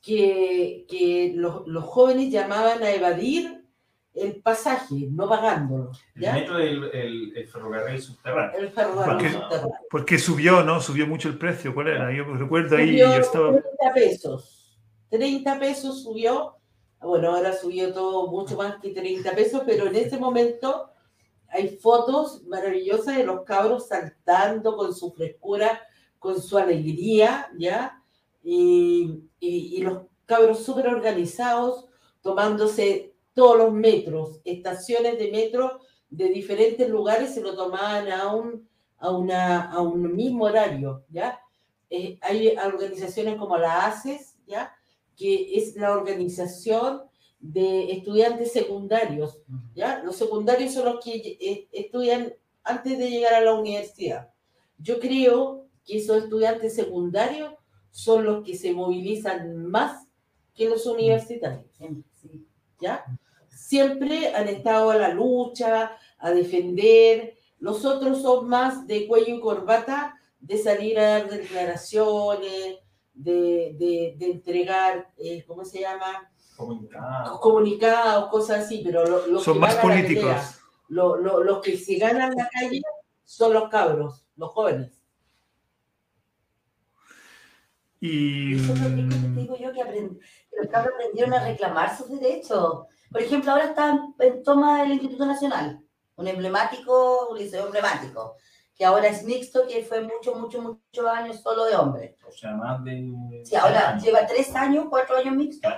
Que, que los, los jóvenes llamaban a evadir el pasaje, no pagándolo. ¿ya? El metro del el, ferrocarril subterráneo. El ferrocarril porque, subterráneo. Porque subió, ¿no? Subió mucho el precio. ¿Cuál era? Yo recuerdo ahí. Subió yo estaba... 30 pesos. 30 pesos subió. Bueno, ahora subió todo mucho más que 30 pesos, pero en ese momento hay fotos maravillosas de los cabros saltando con su frescura, con su alegría, ¿ya? Y, y, y los cabros súper organizados, tomándose todos los metros, estaciones de metro de diferentes lugares se lo tomaban a un, a una, a un mismo horario, ¿ya? Eh, hay organizaciones como la ACES, ¿ya? Que es la organización de estudiantes secundarios, ¿ya? Los secundarios son los que eh, estudian antes de llegar a la universidad. Yo creo que esos estudiantes secundarios son los que se movilizan más que los universitarios. Sí. ¿Ya? Siempre han estado a la lucha, a defender. Los otros son más de cuello y corbata, de salir a dar declaraciones, de, de, de entregar, eh, ¿cómo se llama? Comunicado. Comunicados, cosas así, pero lo- los Son que más políticos. pelea, lo- lo- los que se ganan la calle son los cabros, los jóvenes. Y Eso es lo que te mm, digo yo, que, aprend- que los cabros aprendieron a reclamar sus derechos. Por ejemplo, ahora está en toma el Instituto Nacional, un emblemático, un liceo emblemático, que ahora es mixto, que fue muchos, muchos, muchos años solo de hombres. O sea, más de. Sí, ahora lleva tres años, cuatro años mixto,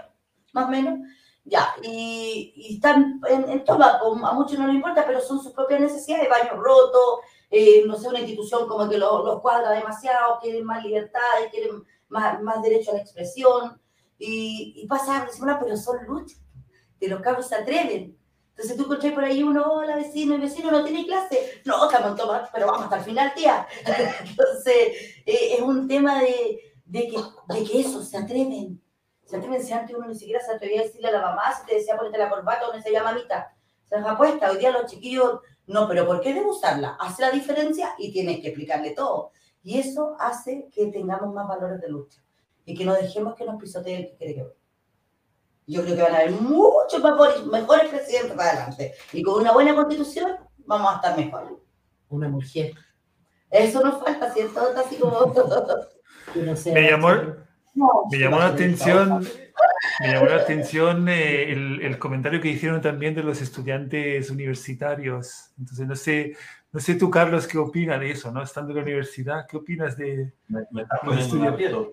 más o menos. Ya, y, y están en, en toma, a muchos no les importa, pero son sus propias necesidades, baños rotos, eh, no sé, una institución como que los cuadra demasiado, quieren más libertades, quieren más, más derecho a la expresión, y, y pasa bueno, pero son luchas, que los cabros se atreven. Entonces tú encontrás por ahí uno, hola vecino, el vecino no tiene clase, no, estamos en toma, pero vamos hasta el final, tía. Entonces, eh, es un tema de, de, que, de que eso, se atreven. Se atreven, si antes uno ni siquiera se atrevía a decirle a la mamá, si te decía ponete la corbata, uno decía mamita. Se las apuesta, hoy día los chiquillos, no, pero ¿por qué debo usarla? Hace la diferencia y tienes que explicarle todo. Y eso hace que tengamos más valores de lucha y que no dejemos que nos pisotee el que quiere Yo creo que van a haber muchos mejores, mejores presidentes para adelante. Y con una buena constitución vamos a estar mejor. Una mujer Eso nos falta, ¿cierto? Está así como... no sea Me llamó- No, Me llamó la atención, me llamó la atención eh, el, el comentario que hicieron también de los estudiantes universitarios. Entonces, no sé, no sé tú, Carlos, qué opinas de eso, ¿no? Estando en la universidad, ¿qué opinas de...? Me, me estás Los poniendo aprieto.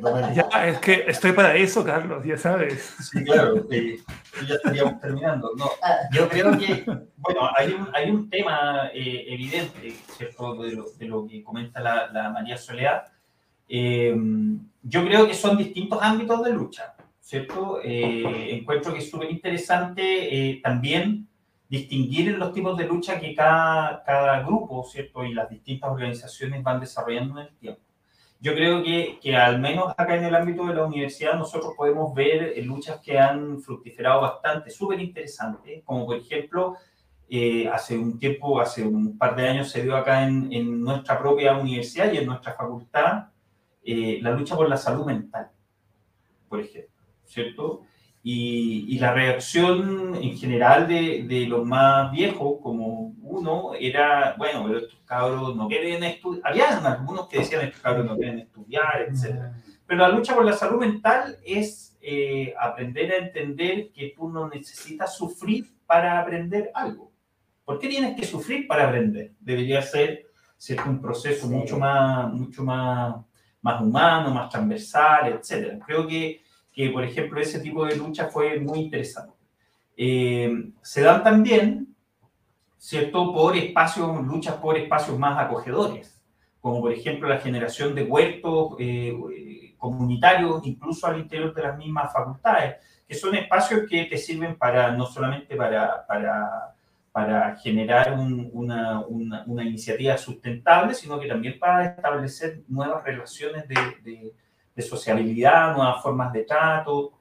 Domenico. Ya, es que estoy para eso, Carlos, ya sabes. Sí, claro, eh, ya estaríamos terminando. No, yo creo que, bueno, hay un, hay un tema eh, evidente, ¿cierto?, de lo, de lo que comenta la, la María Soledad. Eh, yo creo que son distintos ámbitos de lucha, ¿cierto? Eh, encuentro que es súper interesante eh, también distinguir en los tipos de lucha que cada, cada grupo, ¿cierto? Y las distintas organizaciones van desarrollando en el tiempo. Yo creo que, que al menos acá en el ámbito de la universidad nosotros podemos ver eh, luchas que han fructiferado bastante, súper interesantes, como por ejemplo, eh, hace un tiempo, hace un par de años se dio acá en, en nuestra propia universidad y en nuestra facultad eh, la lucha por la salud mental, por ejemplo, ¿cierto? Y, y la reacción en general de, de los más viejos, como uno, era, bueno, pero estos cabros no quieren estudiar. Había algunos que decían estos cabros no quieren estudiar, etc. Pero la lucha por la salud mental es eh, aprender a entender que tú no necesitas sufrir para aprender algo. ¿Por qué tienes que sufrir para aprender? Debería ser ¿cierto? un proceso Sí. mucho más, mucho más, más humano, más transversal, etc. Creo que, que, por ejemplo, ese tipo de lucha fue muy interesante. Eh, se dan también, ¿cierto?, por espacios, luchas por espacios más acogedores, como por ejemplo la generación de huertos eh, comunitarios, incluso al interior de las mismas facultades, que son espacios que te sirven para, no solamente para, para, para generar un- una, una, una iniciativa sustentable, sino que también para establecer nuevas relaciones de, de, de sociabilidad, nuevas formas de trato,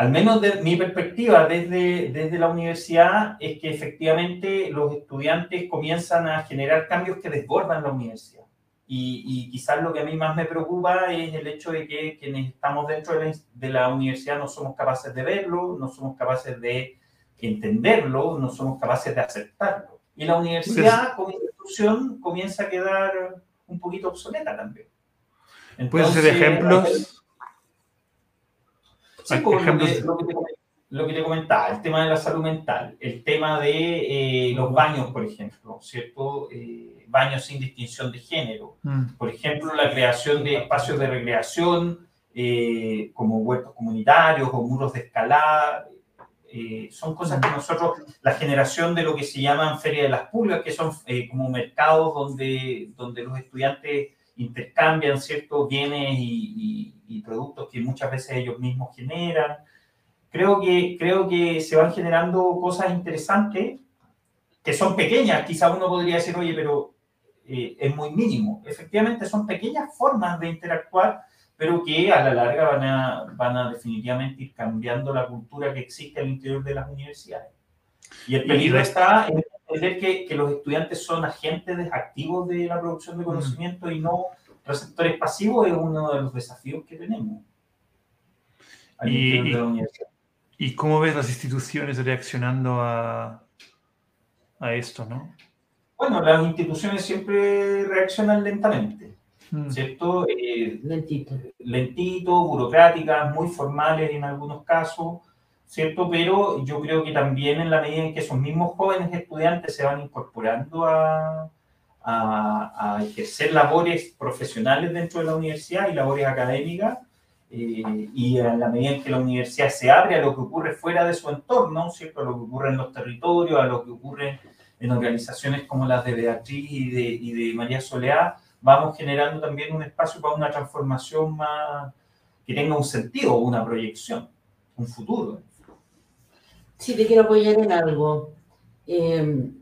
al menos de mi perspectiva desde, desde la universidad, es que efectivamente los estudiantes comienzan a generar cambios que desbordan la universidad. Y, y quizás lo que a mí más me preocupa es el hecho de que quienes estamos dentro de la, de la universidad no somos capaces de verlo, no somos capaces de entenderlo, no somos capaces de aceptarlo. Y la universidad como institución comienza a quedar un poquito obsoleta también. ¿Puedes hacer Entonces, ejemplos? Sí, lo, ejemplos que, lo, que te, lo que te comentaba, el tema de la salud mental, el tema de eh, los baños, por ejemplo, ¿cierto? Eh, baños sin distinción de género. Mm. Por ejemplo, la creación de espacios de recreación eh, como huertos comunitarios o muros de escalada. eh, son cosas que nosotros, la generación de lo que se llaman Feria de las Pulgas, que son eh, como mercados donde, donde los estudiantes intercambian ciertos bienes y, y- y productos que muchas veces ellos mismos generan. Creo que, creo que se van generando cosas interesantes que son pequeñas. Quizá uno podría decir, oye, pero eh, es muy mínimo. Efectivamente, son pequeñas formas de interactuar, pero que a la larga van a, van a definitivamente ir cambiando la cultura que existe al interior de las universidades. Y el peligro está en entender que, que, los estudiantes son agentes activos de la producción de conocimiento y no receptores pasivos, es uno de los desafíos que tenemos. Y, ¿Y cómo ves las instituciones reaccionando a, a esto, no? Bueno, las instituciones siempre reaccionan lentamente, mm. ¿cierto? Eh, lentito. Lentito, burocráticas, muy formales en algunos casos, ¿cierto? Pero yo creo que también en la medida en que esos mismos jóvenes estudiantes se van incorporando a, a, a ejercer labores profesionales dentro de la universidad y labores académicas, eh, y en la medida en que la universidad se abre a lo que ocurre fuera de su entorno, ¿cierto? a lo que ocurre en los territorios, a lo que ocurre en organizaciones como las de Beatriz y de, y de María Soleá, vamos generando también un espacio para una transformación más que tenga un sentido, una proyección, un futuro. Sí, te quiero apoyar en algo. Eh,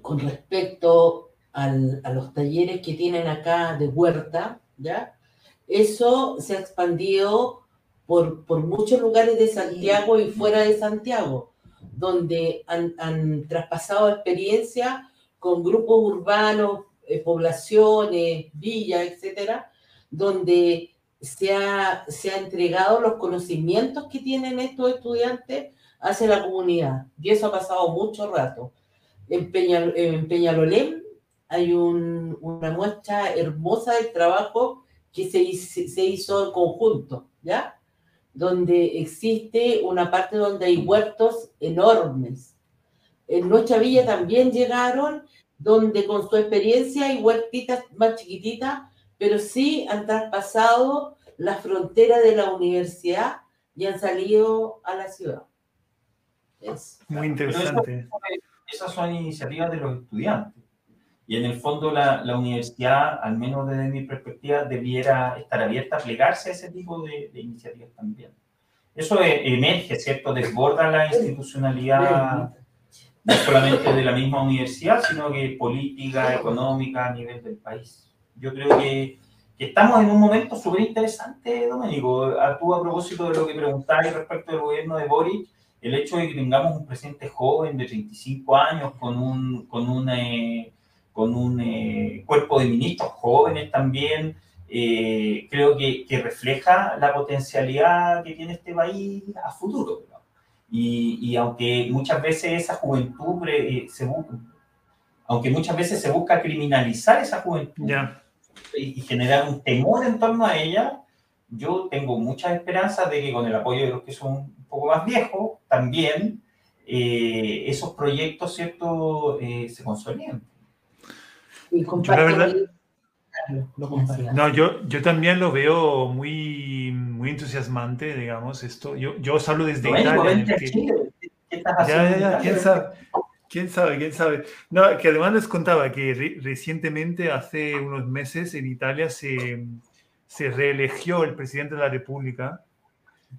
con respecto a los talleres que tienen acá de huerta, ¿ya? Eso se ha expandido por, por muchos lugares de Santiago y fuera de Santiago donde han, traspasado experiencia con grupos urbanos, eh, poblaciones, villas, etcétera, donde se ha, se ha entregado los conocimientos que tienen estos estudiantes hacia la comunidad. Y eso ha pasado mucho rato. En, en Peñalolén hay una muestra hermosa del trabajo que se, se hizo en conjunto, ¿ya? donde existe una parte donde hay huertos enormes. En nuestra villa también llegaron, donde con su experiencia hay huertitas más chiquititas, pero sí han traspasado la frontera de la universidad y han salido a la ciudad. Muy interesante. esas son iniciativas de los estudiantes. Y en el fondo la, la, universidad, al menos desde mi perspectiva, debiera estar abierta a plegarse a ese tipo de, de iniciativas también. Eso e, emerge, ¿cierto? Desborda la institucionalidad no solamente de la misma universidad, sino que política, económica a nivel del país. Yo creo que, que estamos en un momento súper interesante, Domenico. A, tú, a propósito de lo que preguntáis respecto del gobierno de Boric, el hecho de que tengamos un presidente joven de 35 años con un, con un eh, con un eh, cuerpo de ministros jóvenes también, eh, creo que, que, refleja la potencialidad que tiene este país a futuro. Y, y, aunque muchas veces esa juventud eh, se busca, aunque muchas veces se busca criminalizar esa juventud y, y, generar un temor en torno a ella, yo tengo muchas esperanzas de que con el apoyo de los que son poco más viejos, también esos proyectos, ¿cierto?, se consoliden. Y verdad, no, yo, yo también lo veo muy, muy entusiasmante, digamos, esto. Yo, yo os hablo desde Italia. ya, ya, ya, quién sabe. ¿Quién sabe? ¿Quién sabe? No, que además les contaba que re recientemente, hace unos meses, en Italia se, se reeligió el presidente de la República.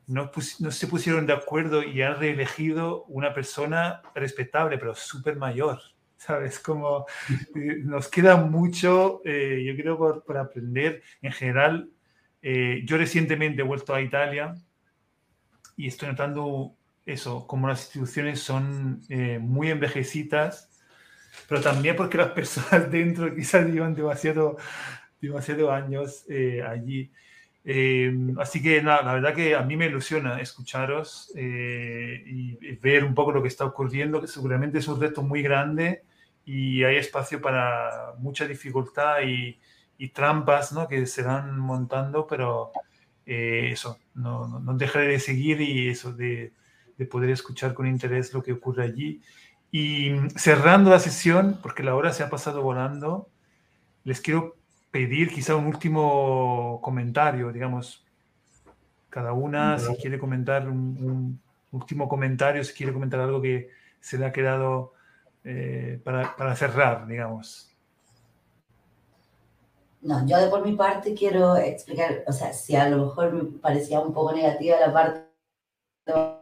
No, se pusieron de acuerdo y han reelegido una persona respetable, pero súper mayor. ¿sabes? Como eh, nos queda mucho, eh, yo creo, por, por, aprender. En general, eh, yo recientemente he vuelto a Italia y estoy notando eso, como las instituciones son muy envejecidas, pero también porque las personas dentro quizás llevan demasiado, demasiado años allí. Eh, así que nada, la verdad que a mí me ilusiona escucharos eh, y, ver un poco lo que está ocurriendo, que seguramente es un reto muy grande y hay espacio para mucha dificultad y, y trampas ¿no? que se van montando, pero eh, eso, no, no, no, dejaré de seguir y eso, de, de, poder escuchar con interés lo que ocurre allí. Y cerrando la sesión, porque la hora se ha pasado volando, les quiero pedir quizá un último comentario, digamos, cada una, si quiere comentar un, un último comentario, si quiere comentar algo que se le ha quedado eh, para, para, cerrar, digamos? No, yo de por mi parte quiero explicar, o sea, si a lo mejor me parecía un poco negativa la parte de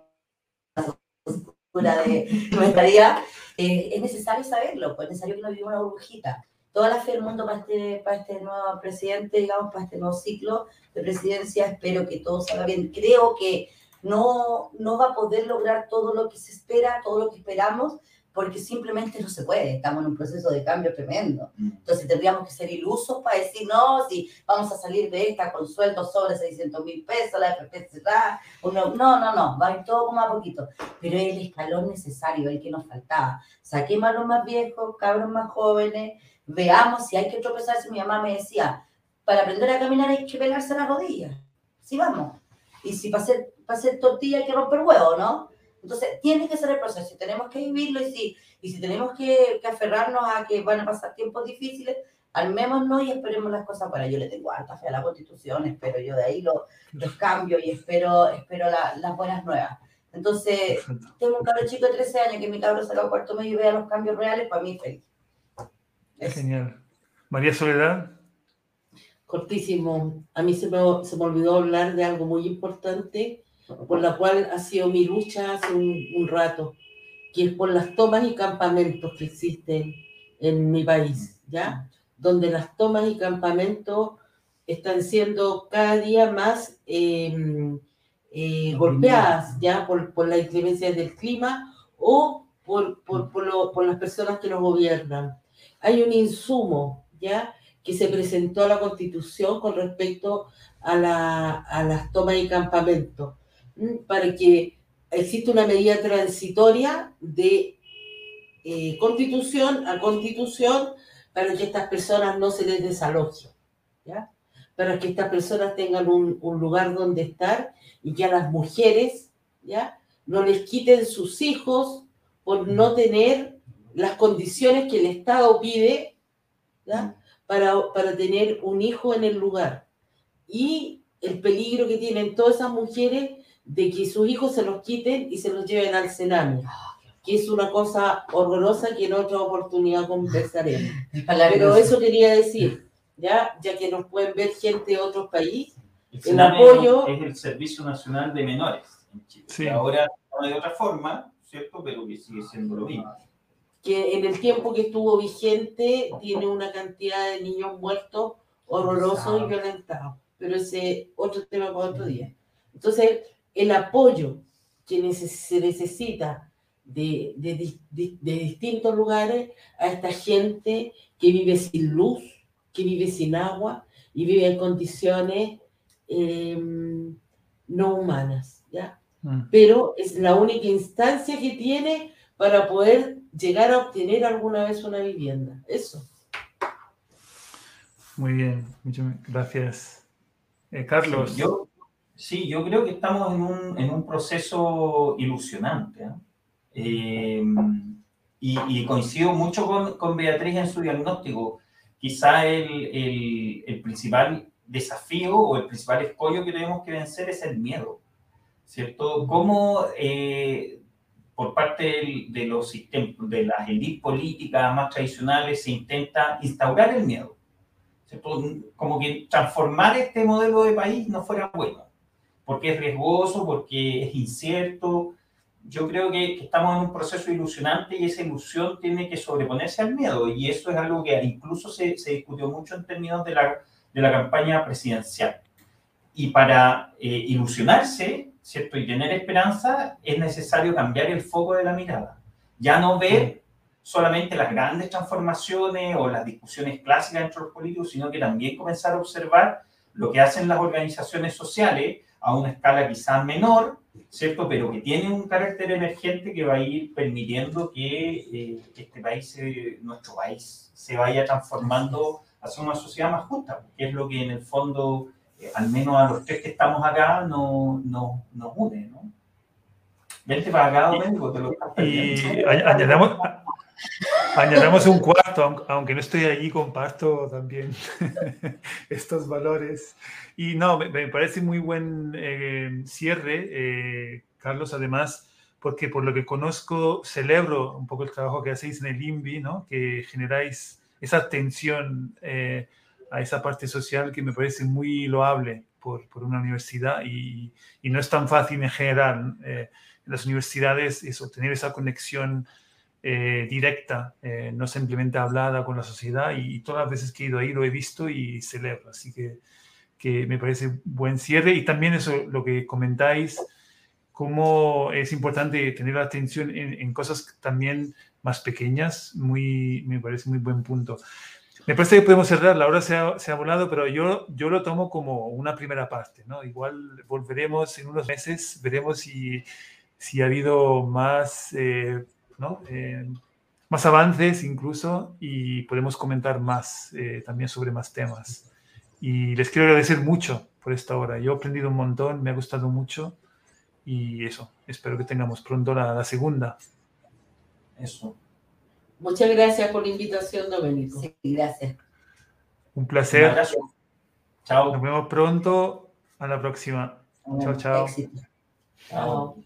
comentaría, eh, es necesario saberlo, pues es necesario que no vivamos una burbujita. Toda la fe del mundo para este, para este nuevo presidente, digamos, para este nuevo ciclo de presidencia. Espero que todo salga bien. Creo que no, no va a poder lograr todo lo que se espera, todo lo que esperamos, porque simplemente no se puede, estamos en un proceso de cambio tremendo. Mm. Entonces tendríamos que ser ilusos para decir, no, si vamos a salir de esta con sueldos sobre 600 mil pesos, la FP cerrada, no, no, no, va a ir todo como a poquito, pero es el escalón necesario, el que nos faltaba. Saquemos a los más viejos, cabros más jóvenes, veamos si hay que tropezarse. Mi mamá me decía, para aprender a caminar hay que pegarse las rodillas. Sí, vamos. Y si para hacer, para hacer tortilla hay que romper huevo, ¿no? Entonces, tiene que ser el proceso y tenemos que vivirlo y si, y si tenemos que, que aferrarnos a que van a pasar tiempos difíciles, armémonos y esperemos las cosas para. Yo le tengo alta fe a la constitución, espero yo de ahí los, los cambios y espero, espero las buenas nuevas. Entonces, tengo un cabro chico de 13 años que mi cabro salga a cuarto medio y vea los cambios reales, para mí feliz. Genial. María Soledad. Cortísimo. A mí se me, se me olvidó hablar de algo muy importante por la cual ha sido mi lucha hace un, rato, que es por las tomas y campamentos que existen en mi país, ¿ya? Donde las tomas y campamentos están siendo cada día más em, eh, golpeadas, ¿ya? Por, por la inclemencia del clima o por, por, por, por las personas que nos gobiernan. Hay un insumo, ¿ya? que se presentó a la Constitución con respecto a, la, a las tomas y campamentos para que exista una medida transitoria de eh, constitución a constitución para que estas personas no se les desalojen, ¿ya? para que estas personas tengan un, un, lugar donde estar y que a las mujeres ¿ya? no les quiten sus hijos por no tener las condiciones que el Estado pide ¿ya? Para, para tener un hijo en el lugar. Y el peligro que tienen todas esas mujeres de que sus hijos se los quiten y se los lleven al Senami, que es una cosa horrorosa que en otra oportunidad conversaremos. Pero eso quería decir, ya, ya que nos pueden ver gente de otros países, el, apoyo... Es el Servicio Nacional de Menores en Chile, sí. ahora de otra forma, ¿cierto? Pero que sigue siendo lo mismo. Que en el tiempo que estuvo vigente tiene una cantidad de niños muertos horrorosos y violentados. Pero ese otro tema para otro día. Entonces, el apoyo que se necesita de, distintos lugares a esta gente que vive sin luz, que vive sin agua y vive en condiciones em, no humanas, ¿ya? Mm. Pero es la única instancia que tiene para poder llegar a obtener alguna vez una vivienda. Eso. Muy bien, muchas gracias. Eh, Carlos. Yo, Sí, yo creo que estamos en un, en un proceso ilusionante. ¿eh? Eh, y, coincido mucho con, con, Beatriz en su diagnóstico. Quizá el, el, el, principal desafío o el principal escollo que tenemos que vencer es el miedo. ¿Cierto? ¿Cómo eh, por parte de los sistemas, de las élites políticas más tradicionales se intenta instaurar el miedo? ¿Cierto? Como que transformar este modelo de país no fuera bueno porque es riesgoso, porque es incierto. Yo creo que, estamos en un proceso ilusionante y esa ilusión tiene que sobreponerse al miedo y eso es algo que incluso se, se discutió mucho en términos de la, de la campaña presidencial. Y para eh, ilusionarse, ¿cierto? Y tener esperanza, es necesario cambiar el foco de la mirada. Ya no ver solamente las grandes transformaciones o las discusiones clásicas entre los políticos, sino que también comenzar a observar lo que hacen las organizaciones sociales a una escala quizás menor, ¿cierto? Pero que tiene un carácter emergente que va a ir permitiendo que eh, este país, nuestro país, se vaya transformando hacia una sociedad más justa, que es lo que en el fondo, eh, al menos a los tres que estamos acá, no, no, nos une, ¿no? Vente para acá, Domingo, te lo Y añadamos, añadamos un cuarto, aunque no estoy allí, comparto también estos valores. Y no, me, parece muy buen eh, cierre, eh, Carlos, además, porque por lo que conozco, celebro un poco el trabajo que hacéis en el INVI, ¿no? que generáis esa atención eh, a esa parte social que me parece muy loable por, por una universidad y, y, no es tan fácil en general. las universidades, eso, tener esa conexión eh, directa, eh, no simplemente hablada con la sociedad y, todas las veces que he ido ahí lo he visto y celebro. Así que, que me parece buen cierre y también eso, lo que comentáis, cómo es importante tener la atención en, en cosas también más pequeñas, muy, me parece muy buen punto. Me parece que podemos cerrar, la hora se ha, se ha, volado, pero yo, yo lo tomo como una primera parte, ¿no? Igual volveremos en unos meses, veremos si, si ha habido más, eh, ¿no? Eh, más avances incluso y podemos comentar más eh, también sobre más temas. Y les quiero agradecer mucho por esta hora. Yo he aprendido un montón, me ha gustado mucho y eso, espero que tengamos pronto la, la segunda. Eso. Muchas gracias por la invitación, Domenico. Sí, gracias. Un placer. Gracias. Chao. Nos vemos pronto. A la próxima. Chao, chao. Éxito. Chao.